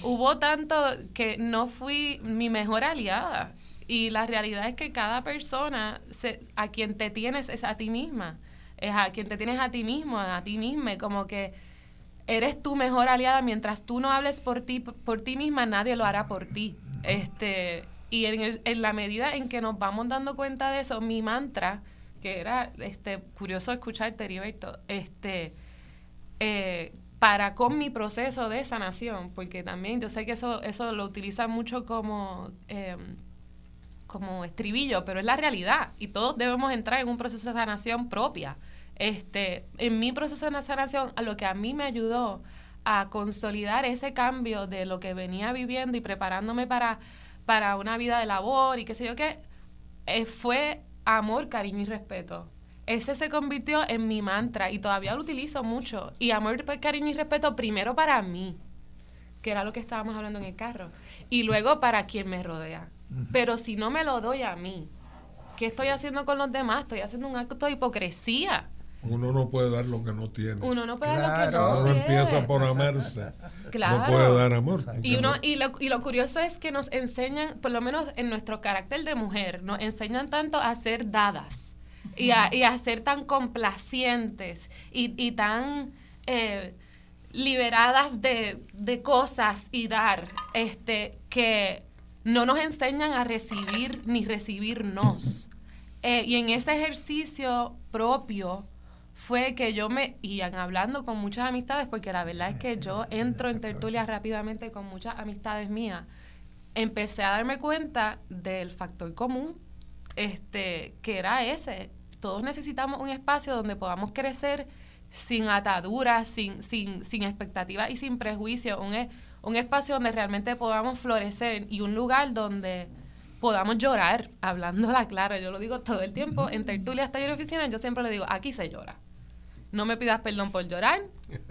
Hubo tanto que no fui mi mejor aliada. Y la realidad es que cada persona se, a quien te tienes es a ti misma es a quien te tienes a ti mismo, a ti misma, como que eres tu mejor aliada. Mientras tú no hables por ti por ti misma nadie lo hará por ti. Este y en, en la medida en que nos vamos dando cuenta de eso mi mantra que era este curioso escucharte Heriberto este eh, para con mi proceso de sanación porque también yo sé que eso eso lo utilizan mucho como em, como estribillo, pero es la realidad y todos debemos entrar en un proceso de sanación propia. Este, en mi proceso de sanación, a lo que a mí me ayudó a consolidar ese cambio de lo que venía viviendo y preparándome para, para una vida de labor y qué sé yo qué, eh, fue amor, cariño y respeto. Ese se convirtió en mi mantra y todavía lo utilizo mucho. Y amor, cariño y respeto primero para mí, que era lo que estábamos hablando en el carro, y luego para quien me rodea. Pero si no me lo doy a mí, ¿qué estoy haciendo con los demás? Estoy haciendo un acto de hipocresía. Uno no puede dar lo que no tiene. Uno no puede dar lo que no Uno empieza por amarse. Claro. No puede dar amor. Y, uno, y, lo, y lo curioso es que nos enseñan, por lo menos en nuestro carácter de mujer, nos enseñan tanto a ser dadas y a, y a ser tan complacientes y, y tan eh, liberadas de, de cosas y dar, este, que no nos enseñan a recibir ni recibirnos. Eh, y en ese ejercicio propio fue que yo me, y hablando con muchas amistades, porque la verdad es que yo entro en tertulia rápidamente con muchas amistades mías, empecé a darme cuenta del factor común, este, que era ese. todos necesitamos un espacio donde podamos crecer sin ataduras, sin, sin, sin expectativas y sin prejuicios, un espacio donde realmente podamos florecer y un lugar donde podamos llorar, hablándola claro. Yo lo digo todo el tiempo, en tertulia hasta en oficina, yo siempre le digo, aquí se llora. No me pidas perdón por llorar,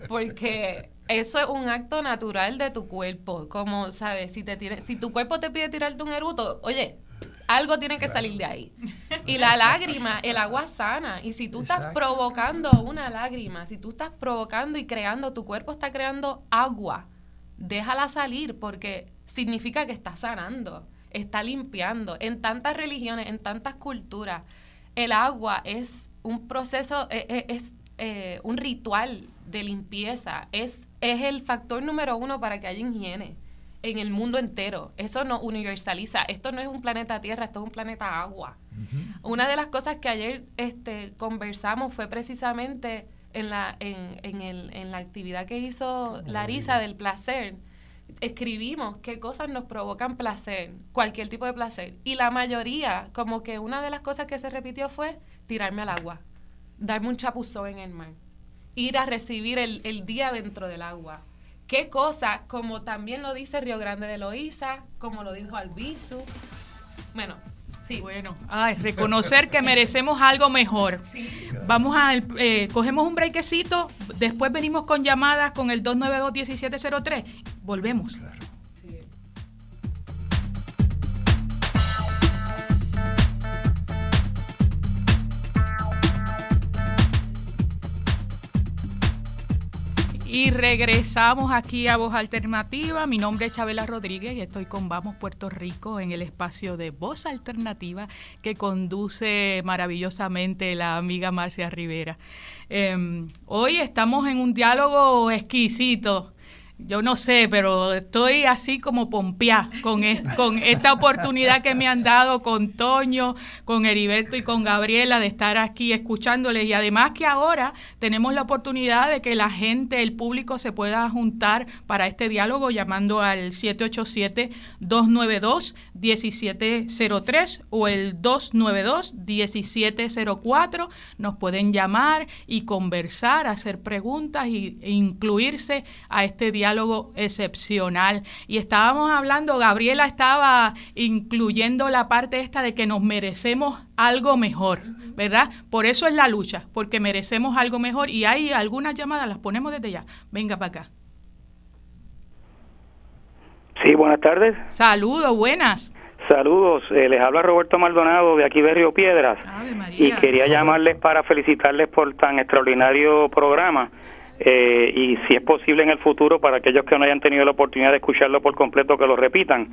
porque eso es un acto natural de tu cuerpo. Como, ¿sabes? Si, te tiene, si tu cuerpo te pide tirarte un eruto, oye, algo tiene que salir de ahí. Y la lágrima, el agua sana. Y si tú estás provocando una lágrima, si tú estás provocando y creando, tu cuerpo está creando agua, déjala salir porque significa que está sanando, está limpiando. En tantas religiones, en tantas culturas, el agua es un proceso, e, e, es, eh, un ritual de limpieza, es, es el factor número uno para que haya higiene en el mundo entero. Eso no universaliza. Esto no es un planeta Tierra, esto es un planeta agua. Una de las cosas que ayer este, conversamos fue precisamente en la, en, en, el, en la actividad que hizo Larisa del placer. Escribimos qué cosas nos provocan placer, cualquier tipo de placer. Y la mayoría, como que una de las cosas que se repitió fue tirarme al agua, darme un chapuzón en el mar, ir a recibir el, el día dentro del agua qué cosa, como también lo dice Río Grande de Loíza, como lo dijo Albizu. Bueno, sí. Bueno, ay, reconocer que merecemos algo mejor. Vamos a, eh, cogemos un brequecito, después venimos con llamadas con el 292-1703. Volvemos. Y regresamos aquí a Voz Alternativa. Mi nombre es Chabela Rodríguez y estoy con Vamos Puerto Rico en el espacio de Voz Alternativa que conduce maravillosamente la amiga Marcia Rivera. Em, hoy estamos en un diálogo exquisito yo no sé, pero estoy así como pompeada con, con esta oportunidad que me han dado con Toño, con Heriberto y con Gabriela de estar aquí escuchándoles. Y además que ahora tenemos la oportunidad de que la gente, el público se pueda juntar para este diálogo llamando al 787-292-1703 o el 292-1704. Nos pueden llamar y conversar, hacer preguntas e incluirse a este diálogo diálogo excepcional. Y estábamos hablando, Gabriela estaba incluyendo la parte esta de que nos merecemos algo mejor, ¿verdad? Por eso es la lucha, porque merecemos algo mejor. Y hay algunas llamadas, las ponemos desde ya. Venga para acá. Sí, buenas tardes. Saludos, buenas. Saludos, eh, les habla Roberto Maldonado de aquí de Río Piedras y quería llamarles para felicitarles por tan extraordinario programa eh, y si es posible en el futuro para aquellos que no hayan tenido la oportunidad de escucharlo por completo que lo repitan.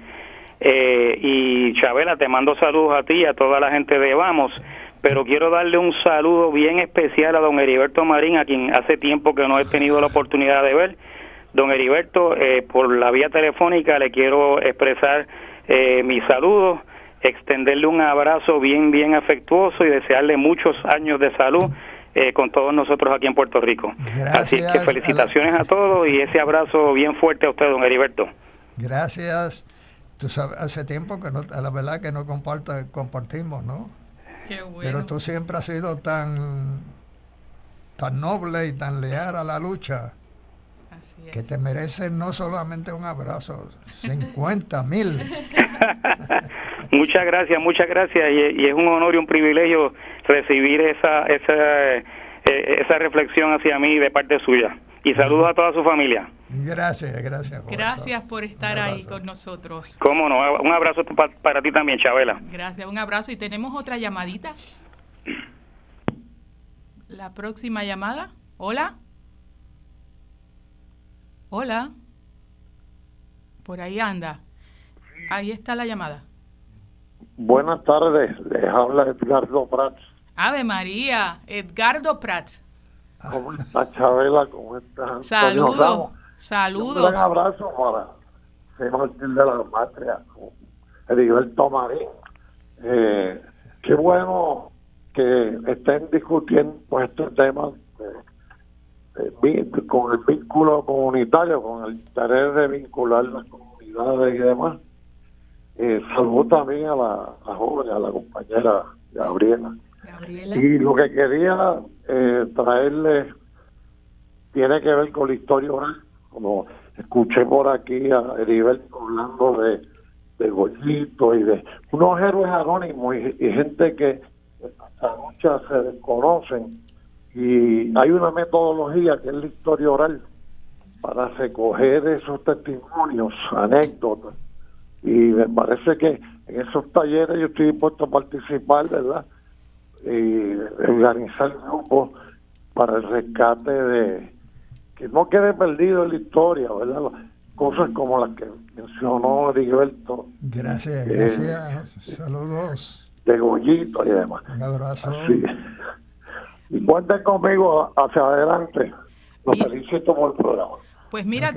Eh, y Chabela, te mando saludos a ti y a toda la gente de Vamos, pero quiero darle un saludo bien especial a don Heriberto Marín, a quien hace tiempo que no he tenido la oportunidad de ver. Don Heriberto, eh, por la vía telefónica le quiero expresar mis saludos, extenderle un abrazo bien, bien afectuoso y desearle muchos años de salud eh, con todos nosotros aquí en Puerto Rico. Así que felicitaciones a, todos y ese abrazo bien fuerte a usted, don Heriberto. Gracias. Tú sabes, hace tiempo que no, la verdad que no compartimos, ¿no? Qué bueno. Pero tú siempre has sido tan, tan noble y tan leal a la lucha. Que te mereces no solamente un abrazo, 50 mil. muchas gracias, muchas gracias. Y, es un honor y un privilegio recibir esa, esa, eh, esa reflexión hacia mí de parte suya. Y saludos a toda su familia. Gracias, gracias. Gracias por estar ahí con nosotros. Cómo no, un abrazo para, ti también, Chabela. Gracias, un abrazo. Y tenemos otra llamadita. La próxima llamada. Hola. Hola. Por ahí anda. Ahí está la llamada. Buenas tardes, les habla Edgardo Prats. Ave María, Edgardo Prats. ¿Cómo está Chabela? ¿Cómo está? Saludos, saludos. Un abrazo para José Martín de la Patria, Heriberto Marín. Eh, qué bueno que estén discutiendo este tema con el vínculo comunitario, con el interés de vincular las comunidades y demás eh, saludo también a la, joven, a la compañera Gabriela. Y lo que quería eh, traerle tiene que ver con la historia oral. Como escuché por aquí a Heriberto hablando de, de y de unos héroes anónimos y, gente que hasta muchas se desconocen. Y hay una metodología que es la historia oral para recoger esos testimonios, anécdotas. Y me parece que en esos talleres yo estoy dispuesto a participar, ¿verdad? Y organizar grupos para el rescate de que no quede perdido en la historia, ¿verdad? Cosas como las que mencionó Heriberto. Gracias, eh, gracias. Saludos. De Goyito y demás. Un abrazo. Y cuenten conmigo hacia adelante. Los felicito por el programa. Pues mira,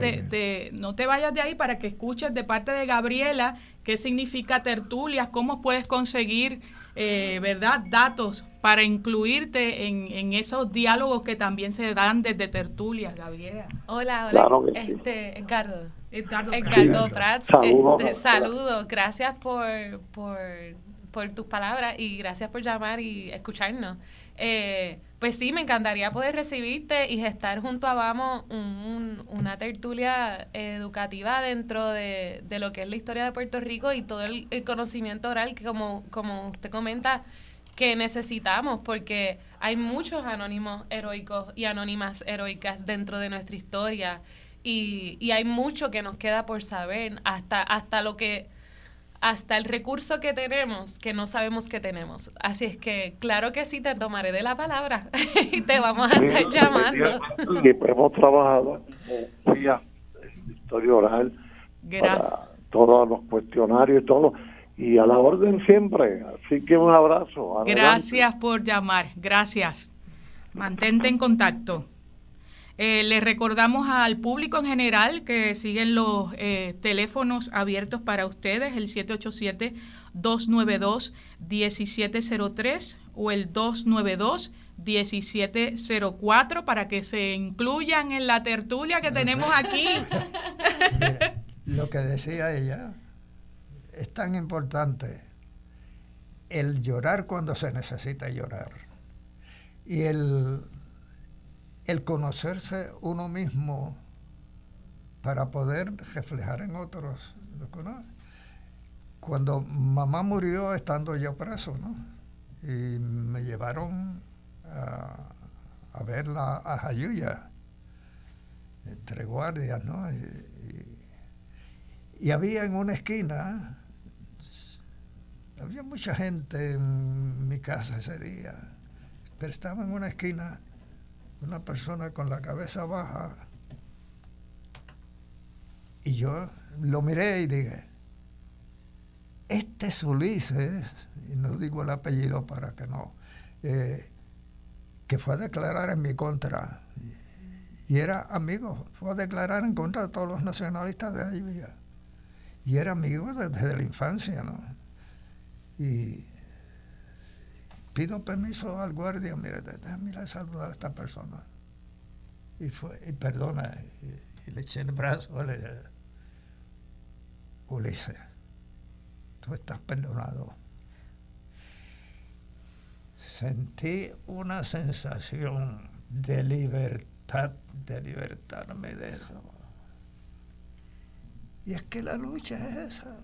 no te vayas de ahí para que escuches de parte de Gabriela qué significa tertulias, cómo puedes conseguir, eh, ¿verdad?, datos para incluirte en, esos diálogos que también se dan desde tertulias, Gabriela. Hola, hola, este, Edgardo. Edgardo, Edgardo Prats. Este, saludos. Gracias por, por, por tus palabras y gracias por llamar y escucharnos. Eh, pues sí, me encantaría poder recibirte y estar junto a Vamos una tertulia educativa dentro de, lo que es la historia de Puerto Rico y todo el, conocimiento oral que como, como usted comenta que necesitamos porque hay muchos anónimos heroicos y anónimas heroicas dentro de nuestra historia y, y hay mucho que nos queda por saber hasta, hasta lo que hasta el recurso que tenemos que no sabemos que tenemos. Así es que, claro que sí, te tomaré de la palabra y te vamos a estar llamando. Y hemos trabajado en historia oral, Gracias. todos los cuestionarios y todo, y a la orden siempre. Así que un abrazo. Gracias por llamar, gracias. Mantente en contacto. Eh, les recordamos al público en general que siguen los eh, teléfonos abiertos para ustedes, el 787-292-1703 o el 292-1704 para que se incluyan en la tertulia que tenemos aquí. lo que decía ella es tan importante el llorar cuando se necesita llorar y el el conocerse uno mismo para poder reflejar en otros. Cuando mamá murió estando yo preso, ¿no? Y me llevaron a, a verla a Jayuya, entre guardias, ¿no? Y había en una esquina, había mucha gente en mi casa ese día, pero estaba en una esquina una persona con la cabeza baja. Y yo lo miré y dije, este es Ulises, y no digo el apellido para que no, eh, que fue a declarar en mi contra. Y era amigo, fue a declarar en contra de todos los nacionalistas de allí. Y era amigo desde la infancia, ¿no? Y pido permiso al guardia, mire, déjame ir saludar a esta persona. Y fue, y perdona, y, le eché el brazo, le Ulises, tú estás perdonado. Sentí una sensación de libertad, de libertarme de eso. Y es que la lucha es esa.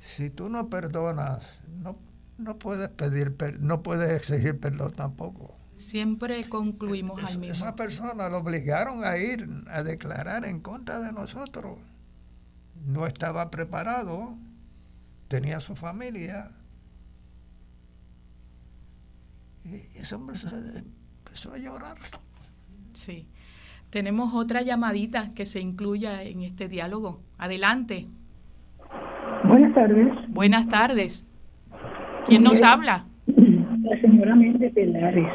Si tú no perdonas, no no puedes pedir, no puedes exigir perdón tampoco. Siempre concluimos al mismo. Esa persona lo obligaron a ir a declarar en contra de nosotros. No estaba preparado, tenía su familia. Y ese hombre se empezó a llorar. Sí. Tenemos otra llamadita que se incluya en este diálogo. Adelante. Buenas tardes. Buenas tardes. ¿Quién nos habla? La señora Mildred de Lares.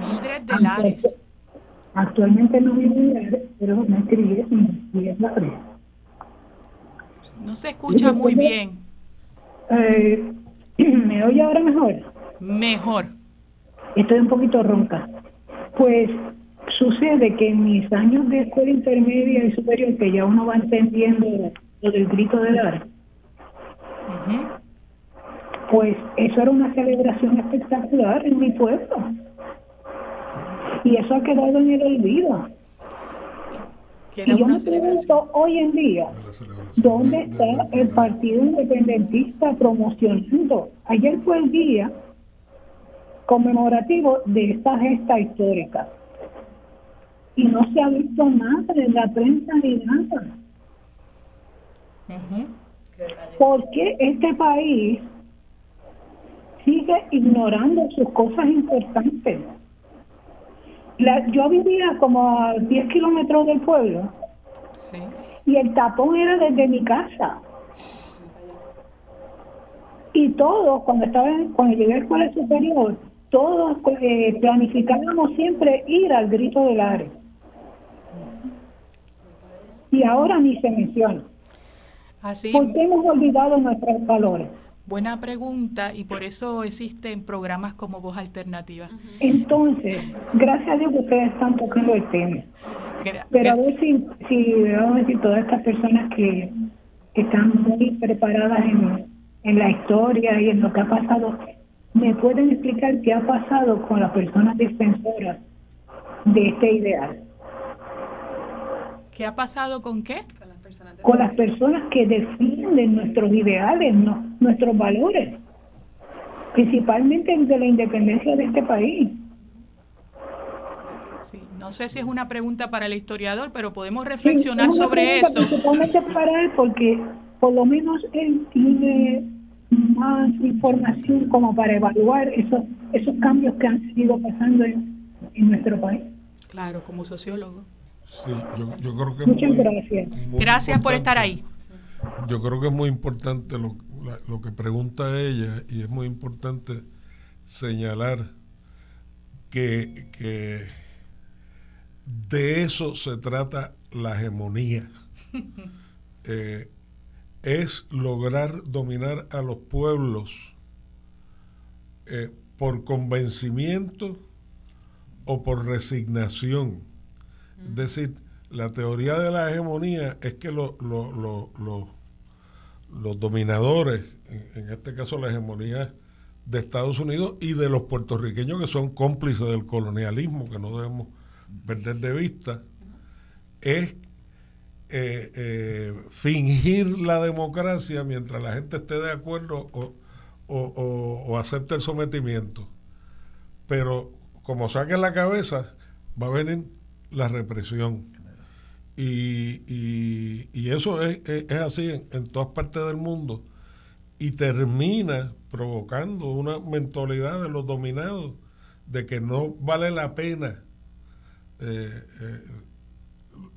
Mildred de Lares. Actualmente no vivo en Lares, pero me crié en Lares. No se escucha muy bien. Eh, ¿Me oye ahora mejor? Mejor. Estoy un poquito ronca. Pues sucede que en mis años de escuela intermedia y superior, que ya uno va entendiendo lo del grito de Lares, Pues eso era una celebración espectacular en mi pueblo. Y eso ha quedado en el olvido. Y yo me pregunto hoy en día, ¿dónde está el Partido Independentista promocionando? Ayer fue el día conmemorativo de esta gesta histórica. Y no se ha visto nada en la prensa ni nada. ¿Por qué este país sigue ignorando sus cosas importantes? yo vivía como a 10 kilómetros del pueblo. Y el tapón era desde mi casa. Y todos, cuando estaba cuando llegué al escuela superior, todos eh, planificábamos siempre ir al grito del área. Y ahora ni se menciona. Así, qué hemos olvidado nuestros valores? Buena pregunta y por eso existen programas como Voz Alternativa. Entonces, gracias a Dios que ustedes están tocando el tema. Pero a ver si, si vamos a decir, todas estas personas que, están muy preparadas en, en la historia y en lo que ha pasado, ¿me pueden explicar qué ha pasado con las personas defensoras de este ideal? ¿Qué ha pasado con qué? Con las personas que defienden nuestros ideales, nuestros valores, principalmente de la independencia de este país. no sé si es una pregunta para el historiador, pero podemos reflexionar sobre eso. Principalmente para él, porque por lo menos él tiene más información como para evaluar esos, esos cambios que han ido pasando en nuestro país. Claro, como sociólogo. Sí, yo, creo que Muchas gracias. Gracias por estar ahí. Yo creo que es muy importante lo, lo que pregunta ella y es muy importante señalar que, que de eso se trata la hegemonía. Eh, es lograr dominar a los pueblos eh, por convencimiento o por resignación es decir, la teoría de la hegemonía es que los dominadores, en, este caso la hegemonía de Estados Unidos y de los puertorriqueños que son cómplices del colonialismo, que no debemos perder de vista, es eh, eh, fingir la democracia mientras la gente esté de acuerdo o, o acepte el sometimiento. Pero como saquen la cabeza, va a venir la represión. Y, y, eso es, es, así en, todas partes del mundo y termina provocando una mentalidad de los dominados de que no vale la pena eh, eh,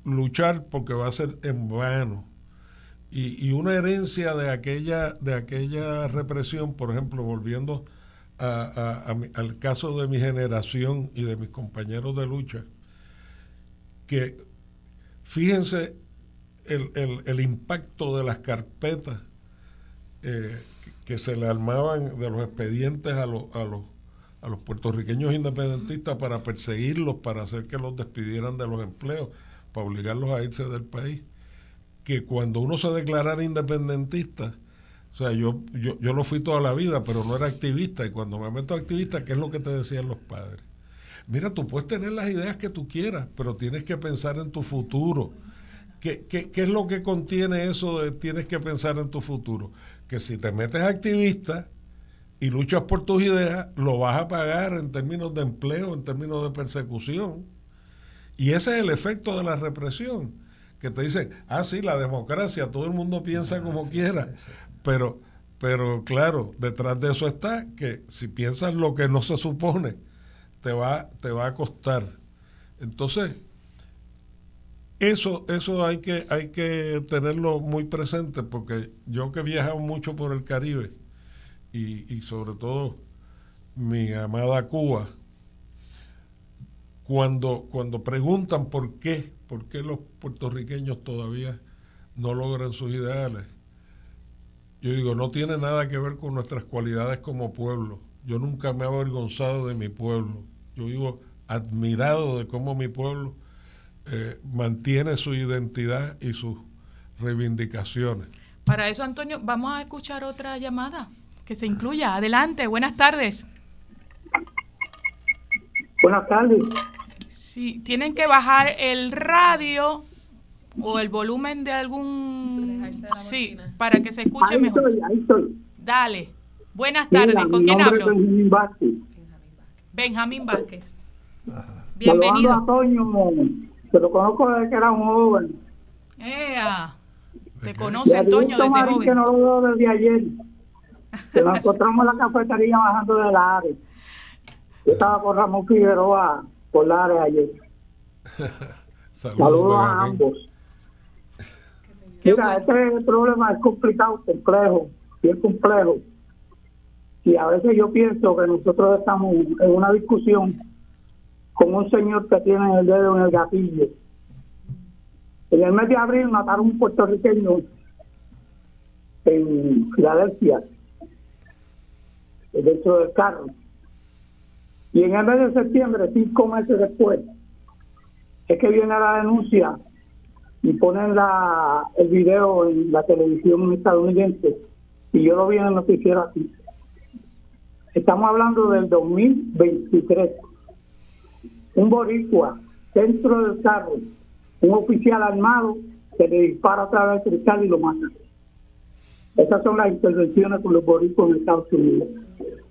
luchar porque va a ser en vano. Y, y, una herencia de aquella, de aquella represión, por ejemplo, volviendo a, al caso de mi generación y de mis compañeros de lucha, que fíjense el, impacto de las carpetas eh, que, se le armaban de los expedientes a, los, a, los, a los puertorriqueños independentistas para perseguirlos, para hacer que los despidieran de los empleos, para obligarlos a irse del país, que cuando uno se declarara independentista, o sea, yo, yo, yo lo fui toda la vida, pero no era activista, y cuando me meto activista, ¿qué es lo que te decían los padres? Mira, tú puedes tener las ideas que tú quieras, pero tienes que pensar en tu futuro. ¿Qué, es lo que contiene eso de tienes que pensar en tu futuro? Que si te metes activista y luchas por tus ideas, lo vas a pagar en términos de empleo, en términos de persecución. Y ese es el efecto de la represión, que te dicen, ah, sí, la democracia, todo el mundo piensa como quiera, pero, pero claro, detrás de eso está que si piensas lo que no se supone, te va, te va a costar. Entonces, eso, eso hay que, hay que tenerlo muy presente porque yo que he viajado mucho por el Caribe y, y sobre todo mi amada Cuba, cuando, cuando preguntan por qué, por qué los puertorriqueños todavía no logran sus ideales, yo digo, no tiene nada que ver con nuestras cualidades como pueblo. Yo nunca me he avergonzado de mi pueblo. Yo vivo admirado de cómo mi pueblo eh, mantiene su identidad y sus reivindicaciones. Para eso, Antonio, vamos a escuchar otra llamada. que se incluya. Adelante, buenas tardes. Buenas tardes. Sí, tienen que bajar el radio o el volumen de algún... sí, para que se escuche mejor. Estoy, ahí estoy. Dale. Buenas tardes. ¿Con quién hablo? Benjamín Vázquez. Vázquez. Bienvenido. A Toño, que lo conozco desde que era un joven. ¡Ea! ¿Te conoce, Antonio, desde joven? que no lo veo desde ayer. Que nos encontramos en la cafetería bajando de la área. Yo estaba con Ramón Figueroa por la área ayer. Saludos, a ambos. Mira, este problema es complicado, complejo, bien complejo. Y a veces yo pienso que nosotros estamos en una discusión con un señor que tiene el dedo en el gatillo. En el mes de abril mataron un puertorriqueño en Filadelfia, dentro del carro. Y en el mes de septiembre, cinco meses después, es que viene la denuncia y ponen la, el video en la televisión estadounidense y yo lo vi en el noticiero aquí. Estamos hablando del 2023. Un boricua dentro del carro, un oficial armado que le dispara a través del cristal y lo mata. Esas son las intervenciones con los boricuas en Estados Unidos.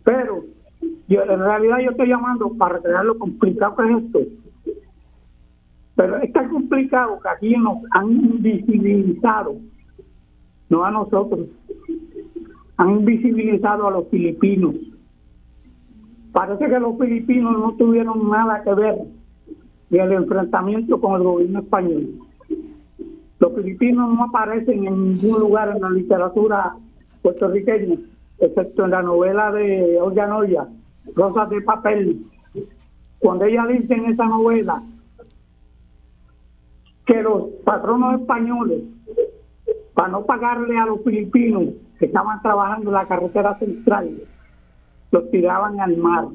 Pero yo, en realidad yo estoy llamando para recrear lo complicado que es esto pero es tan complicado que aquí nos han invisibilizado, no a nosotros, han invisibilizado a los filipinos. Parece que los filipinos no tuvieron nada que ver en el enfrentamiento con el gobierno español. Los filipinos no aparecen en ningún lugar en la literatura puertorriqueña, excepto en la novela de Olga Noya, Rosas de Papel. Cuando ella dice en esa novela que los patronos españoles, para no pagarle a los filipinos que estaban trabajando en la carretera central, los tiraban al mar.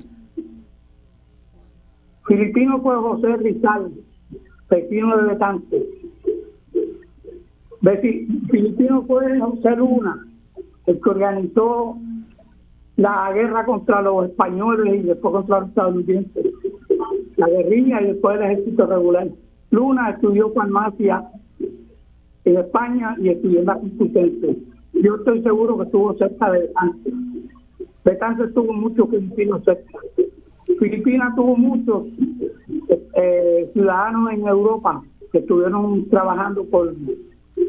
Filipino fue José Rizal, Pepino de Betante. Filipino fue José Luna, el que organizó la guerra contra los españoles y después contra los estadounidenses. La guerrilla y después el ejército regular. Luna estudió farmacia en España y estudió en la Complutense. Yo estoy seguro que estuvo cerca de Betance. Betance tuvo muchos filipinos. Filipinas tuvo muchos eh, ciudadanos en Europa que estuvieron trabajando por,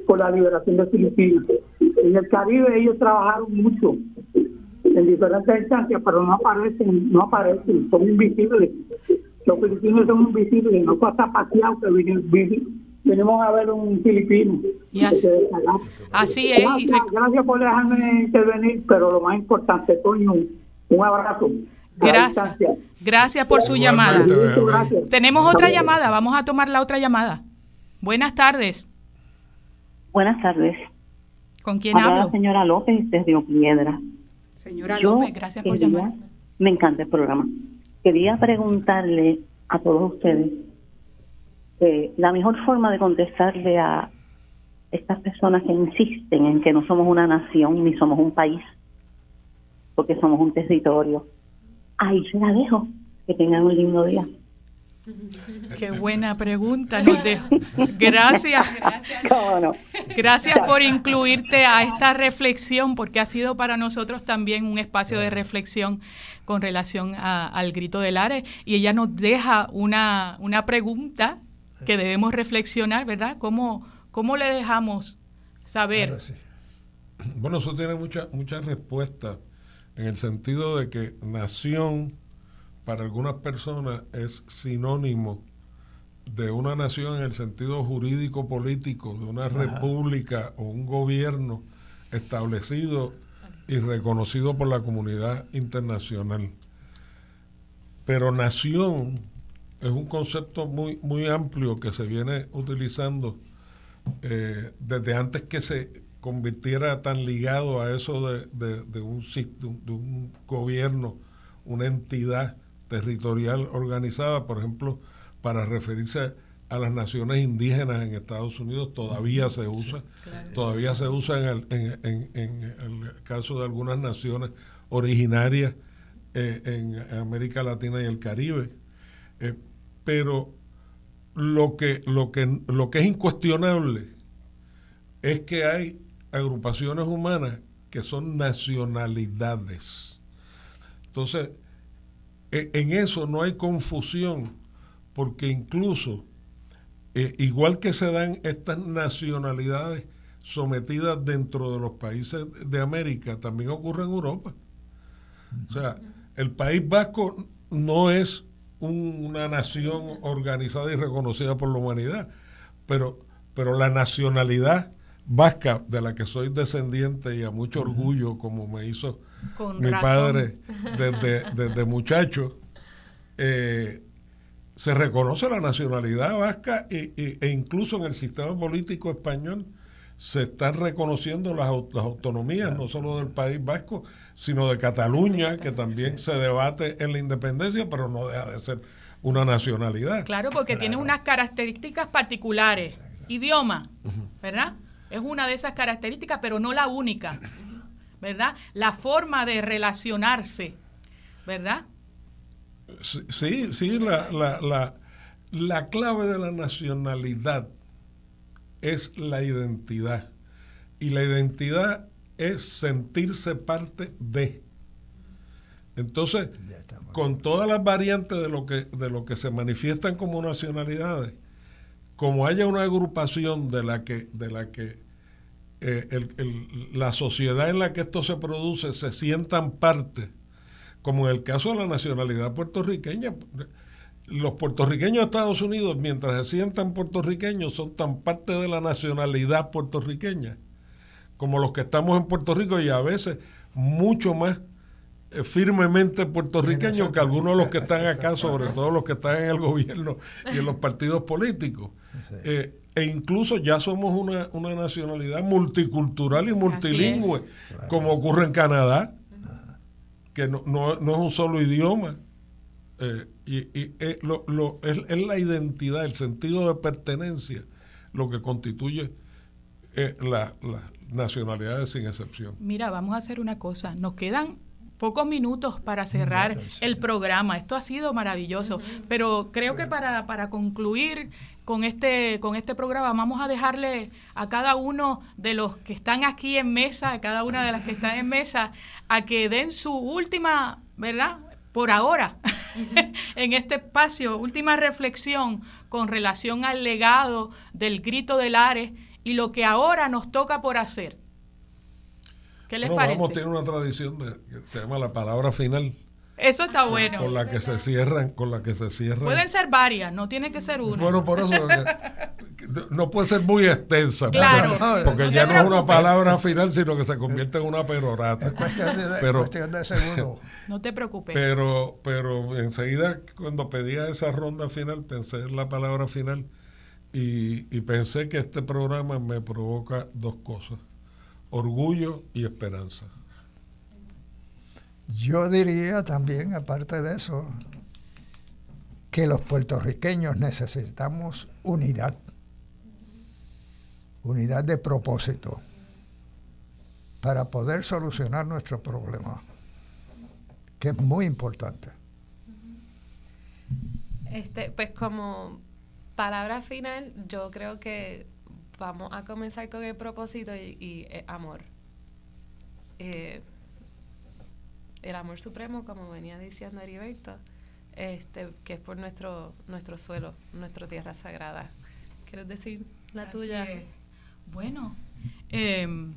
por la liberación de Filipinas. En el Caribe ellos trabajaron mucho en diferentes instancias, pero no aparecen, no aparecen, son invisibles los filipinos son invisibles, no hasta paseado que vinimos a ver un filipino. Y así, así es. Gracias, por dejarme intervenir, pero lo más importante, Toño, un abrazo. Gracias. Gracias por su llamada. Tenemos otra llamada, vamos a tomar la otra llamada. Buenas tardes. Buenas tardes. ¿Con quién hablo? La señora López desde Piedra. Señora López, gracias por llamar. Me encanta el programa quería preguntarle a todos ustedes eh, la mejor forma de contestarle a estas personas que insisten en que no somos una nación ni somos un país, porque somos un territorio. Ahí se la dejo. Que tengan un lindo día. Qué buena pregunta. Nos Gracias. Gracias por incluirte a esta reflexión, porque ha sido para nosotros también un espacio de reflexión con relación al grito del Ares. Y ella nos deja una, una pregunta que debemos reflexionar, ¿verdad? ¿Cómo, cómo le dejamos saber? Bueno, eso tiene muchas muchas respuestas en el sentido de que nación para algunas personas es sinónimo de una nación en el sentido jurídico político, de una república o un gobierno establecido y reconocido por la comunidad internacional. Pero nación es un concepto muy, muy amplio que se viene utilizando eh, desde antes que se convirtiera tan ligado a eso de, de, un, de un gobierno, una entidad territorial organizada, por ejemplo, para referirse a las naciones indígenas en Estados Unidos todavía se usa, todavía se usa en el, en, el, caso de algunas naciones originarias eh, en América Latina y el Caribe. Eh, pero lo que, lo, que, lo que es incuestionable es que hay agrupaciones humanas que son nacionalidades. Entonces, e, en eso no hay confusión, porque incluso eh, igual que se dan estas nacionalidades sometidas dentro de los países de América, también ocurre en Europa. O sea, el País Vasco no es una nación organizada y reconocida por la humanidad, pero, pero la nacionalidad vasca, de la que soy descendiente y a mucho orgullo, como me hizo mi padre desde, desde muchacho, eh, se reconoce la nacionalidad vasca e, e, incluso en el sistema político español se están reconociendo las, autonomías, no solo del País Vasco, sino de Cataluña, que también se debate en la independencia, pero no deja de ser una nacionalidad. Claro, porque tiene unas características particulares. Idioma, ¿verdad? Es una de esas características, pero no la única, ¿verdad? La forma de relacionarse, ¿verdad? Sí, sí, la, la, la, clave de la nacionalidad es la identidad. Y la identidad es sentirse parte de. Entonces, con todas las variantes de lo que, de lo que se manifiestan como nacionalidades, como haya una agrupación de la que, de la que eh, la sociedad en la que esto se produce se sientan parte como en el caso de la nacionalidad puertorriqueña. Los puertorriqueños de Estados Unidos, mientras se sientan puertorriqueños, son tan parte de la nacionalidad puertorriqueña como los que estamos en Puerto Rico y a veces mucho más eh, firmemente puertorriqueños que algunos de los que están acá, sobre todo los que están en el gobierno y en los partidos políticos. Eh, e incluso ya somos una, una nacionalidad multicultural y multilingüe, como ocurre en Canadá que no, no, es un solo idioma. Eh, y, eh, lo, lo, es, la identidad, el sentido de pertenencia, lo que constituye eh, las nacionalidades sin excepción. Mira, vamos a hacer una cosa. Nos quedan pocos minutos para cerrar el programa. Esto ha sido maravilloso, pero creo que para, para concluir con este, con este programa vamos a dejarle a cada uno de los que están aquí en mesa, a cada una de las que están en mesa, a que den su última, ¿verdad? Por ahora, en este espacio, última reflexión con relación al legado del grito del Ares y lo que ahora nos toca por hacer. ¿Qué les parece? Vamos, tiene una tradición de, que se llama la palabra final. Eso está bueno. Con la que se cierran, con la que se cierran. Pueden ser varias, no tiene que ser una. Bueno, por eso no puede ser muy extensa. Claro. Porque, ya no es una palabra final, sino que se convierte en una perorata. Es cuestión de, pero, cuestión de segundo. No te preocupes. Pero, pero enseguida cuando pedía esa ronda final, pensé en la palabra final y, y pensé que este programa me provoca dos cosas orgullo y esperanza. Yo diría también, aparte de eso, que los puertorriqueños necesitamos unidad, unidad de propósito, para poder solucionar nuestros problemas, que es muy importante. Este, pues como palabra final, yo creo que vamos a comenzar con el propósito y, eh, amor. Eh, el amor supremo, como venía diciendo Heriberto, este, que es por nuestro, nuestro suelo, nuestra tierra sagrada. ¿Quieres decir la tuya? Bueno, em,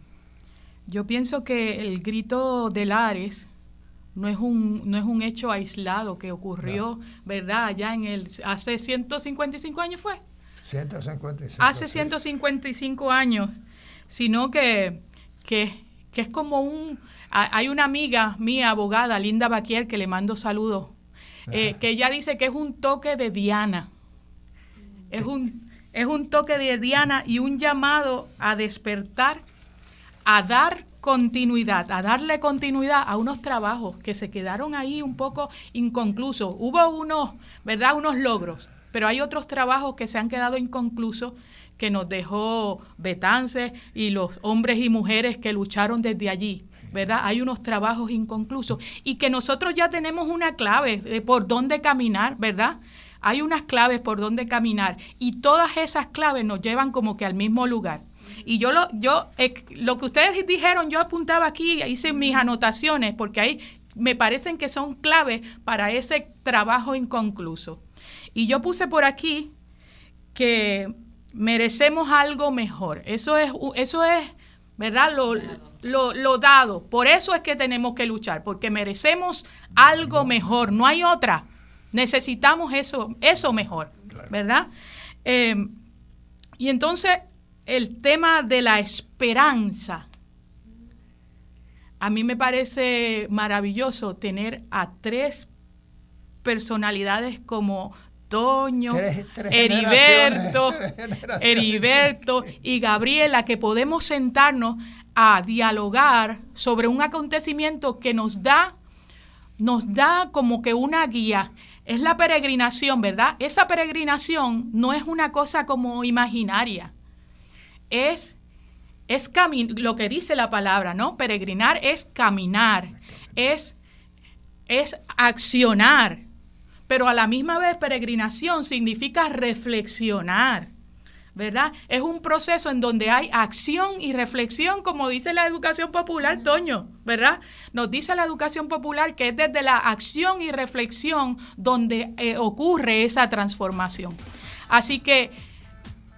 yo pienso que el grito de Lares no es un, no es un hecho aislado que ocurrió, ¿verdad? Allá en el, hace 155 años fue. 155. Hace 155 años, sino que, que, es como un... Hay una amiga mía, abogada, Linda Baquier, que le mando saludos, eh, que ella dice que es un toque de Diana. Es un, es un toque de Diana y un llamado a despertar, a dar continuidad, a darle continuidad a unos trabajos que se quedaron ahí un poco inconclusos. Hubo unos, ¿verdad? Unos logros, pero hay otros trabajos que se han quedado inconclusos que nos dejó Betance y los hombres y mujeres que lucharon desde allí. ¿Verdad? Hay unos trabajos inconclusos y que nosotros ya tenemos una clave de por dónde caminar, ¿verdad? Hay unas claves por dónde caminar y todas esas claves nos llevan como que al mismo lugar. Y yo lo, yo, eh, lo que ustedes dijeron, yo apuntaba aquí, hice mis anotaciones, porque ahí me parecen que son claves para ese trabajo inconcluso. Y yo puse por aquí que merecemos algo mejor. Eso es, eso es ¿verdad? Lo, lo, lo, dado. Por eso es que tenemos que luchar, porque merecemos algo mejor. No hay otra. Necesitamos eso, eso mejor, ¿verdad? Eh, y entonces el tema de la esperanza. A mí me parece maravilloso tener a tres personalidades como Toño, Heriberto, Heriberto y Gabriela, que podemos sentarnos a dialogar sobre un acontecimiento que nos da, nos da como que una guía. Es la peregrinación, ¿verdad? Esa peregrinación no es una cosa como imaginaria es, es lo que dice la palabra, ¿no? Peregrinar es caminar, es, es accionar, pero a la misma vez peregrinación significa reflexionar. ¿Verdad? Es un proceso en donde hay acción y reflexión, como dice la educación popular, Toño, ¿verdad? Nos dice la educación popular que es desde la acción y reflexión donde eh, ocurre esa transformación. Así que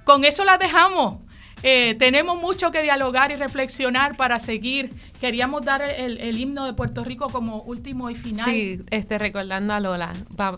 con eso la dejamos. Eh, tenemos mucho que dialogar y reflexionar para seguir. Queríamos dar el, himno de Puerto Rico como último y final. Sí, este, recordando a Lola,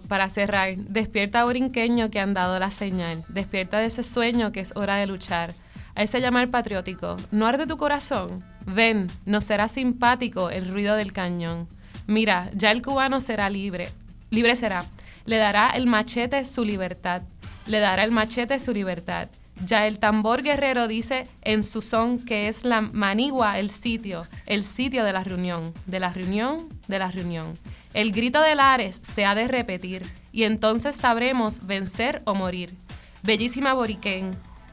para cerrar. Despierta, brinqueño, que han dado la señal. Despierta de ese sueño que es hora de luchar. A ese llamar patriótico, ¿no arde tu corazón? Ven, no será simpático el ruido del cañón. Mira, ya el cubano será libre, libre será. Le dará el machete su libertad. Le dará el machete su libertad. Ya el tambor guerrero dice en su son que es la manigua el sitio, el sitio de la reunión, de la reunión, de la reunión. El grito de Lares se ha de repetir y entonces sabremos vencer o morir. Bellísima Boriquén,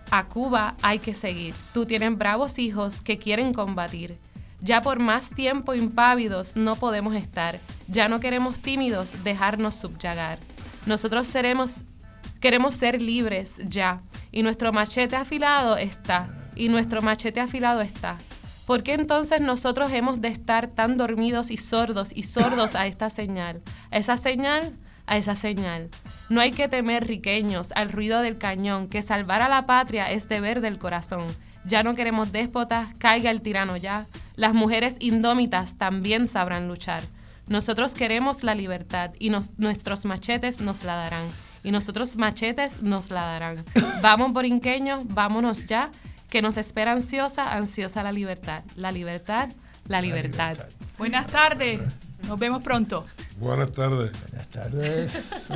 a Cuba hay que seguir. Tú tienes bravos hijos que quieren combatir. Ya por más tiempo impávidos no podemos estar. Ya no queremos tímidos dejarnos subyagar. Nosotros seremos Queremos ser libres ya. Y nuestro machete afilado está. Y nuestro machete afilado está. ¿Por qué entonces nosotros hemos de estar tan dormidos y sordos y sordos a esta señal? A esa señal, a esa señal. No hay que temer riqueños al ruido del cañón, que salvar a la patria es deber del corazón. Ya no queremos déspotas, caiga el tirano ya. Las mujeres indómitas también sabrán luchar. Nosotros queremos la libertad y nuestros machetes nos la darán y nosotros machetes nos la darán. Vamos, borinqueños, vámonos ya, que nos espera ansiosa, ansiosa la libertad. La libertad, la libertad. Buenas tardes, nos vemos pronto. Buenas tardes. Buenas tardes.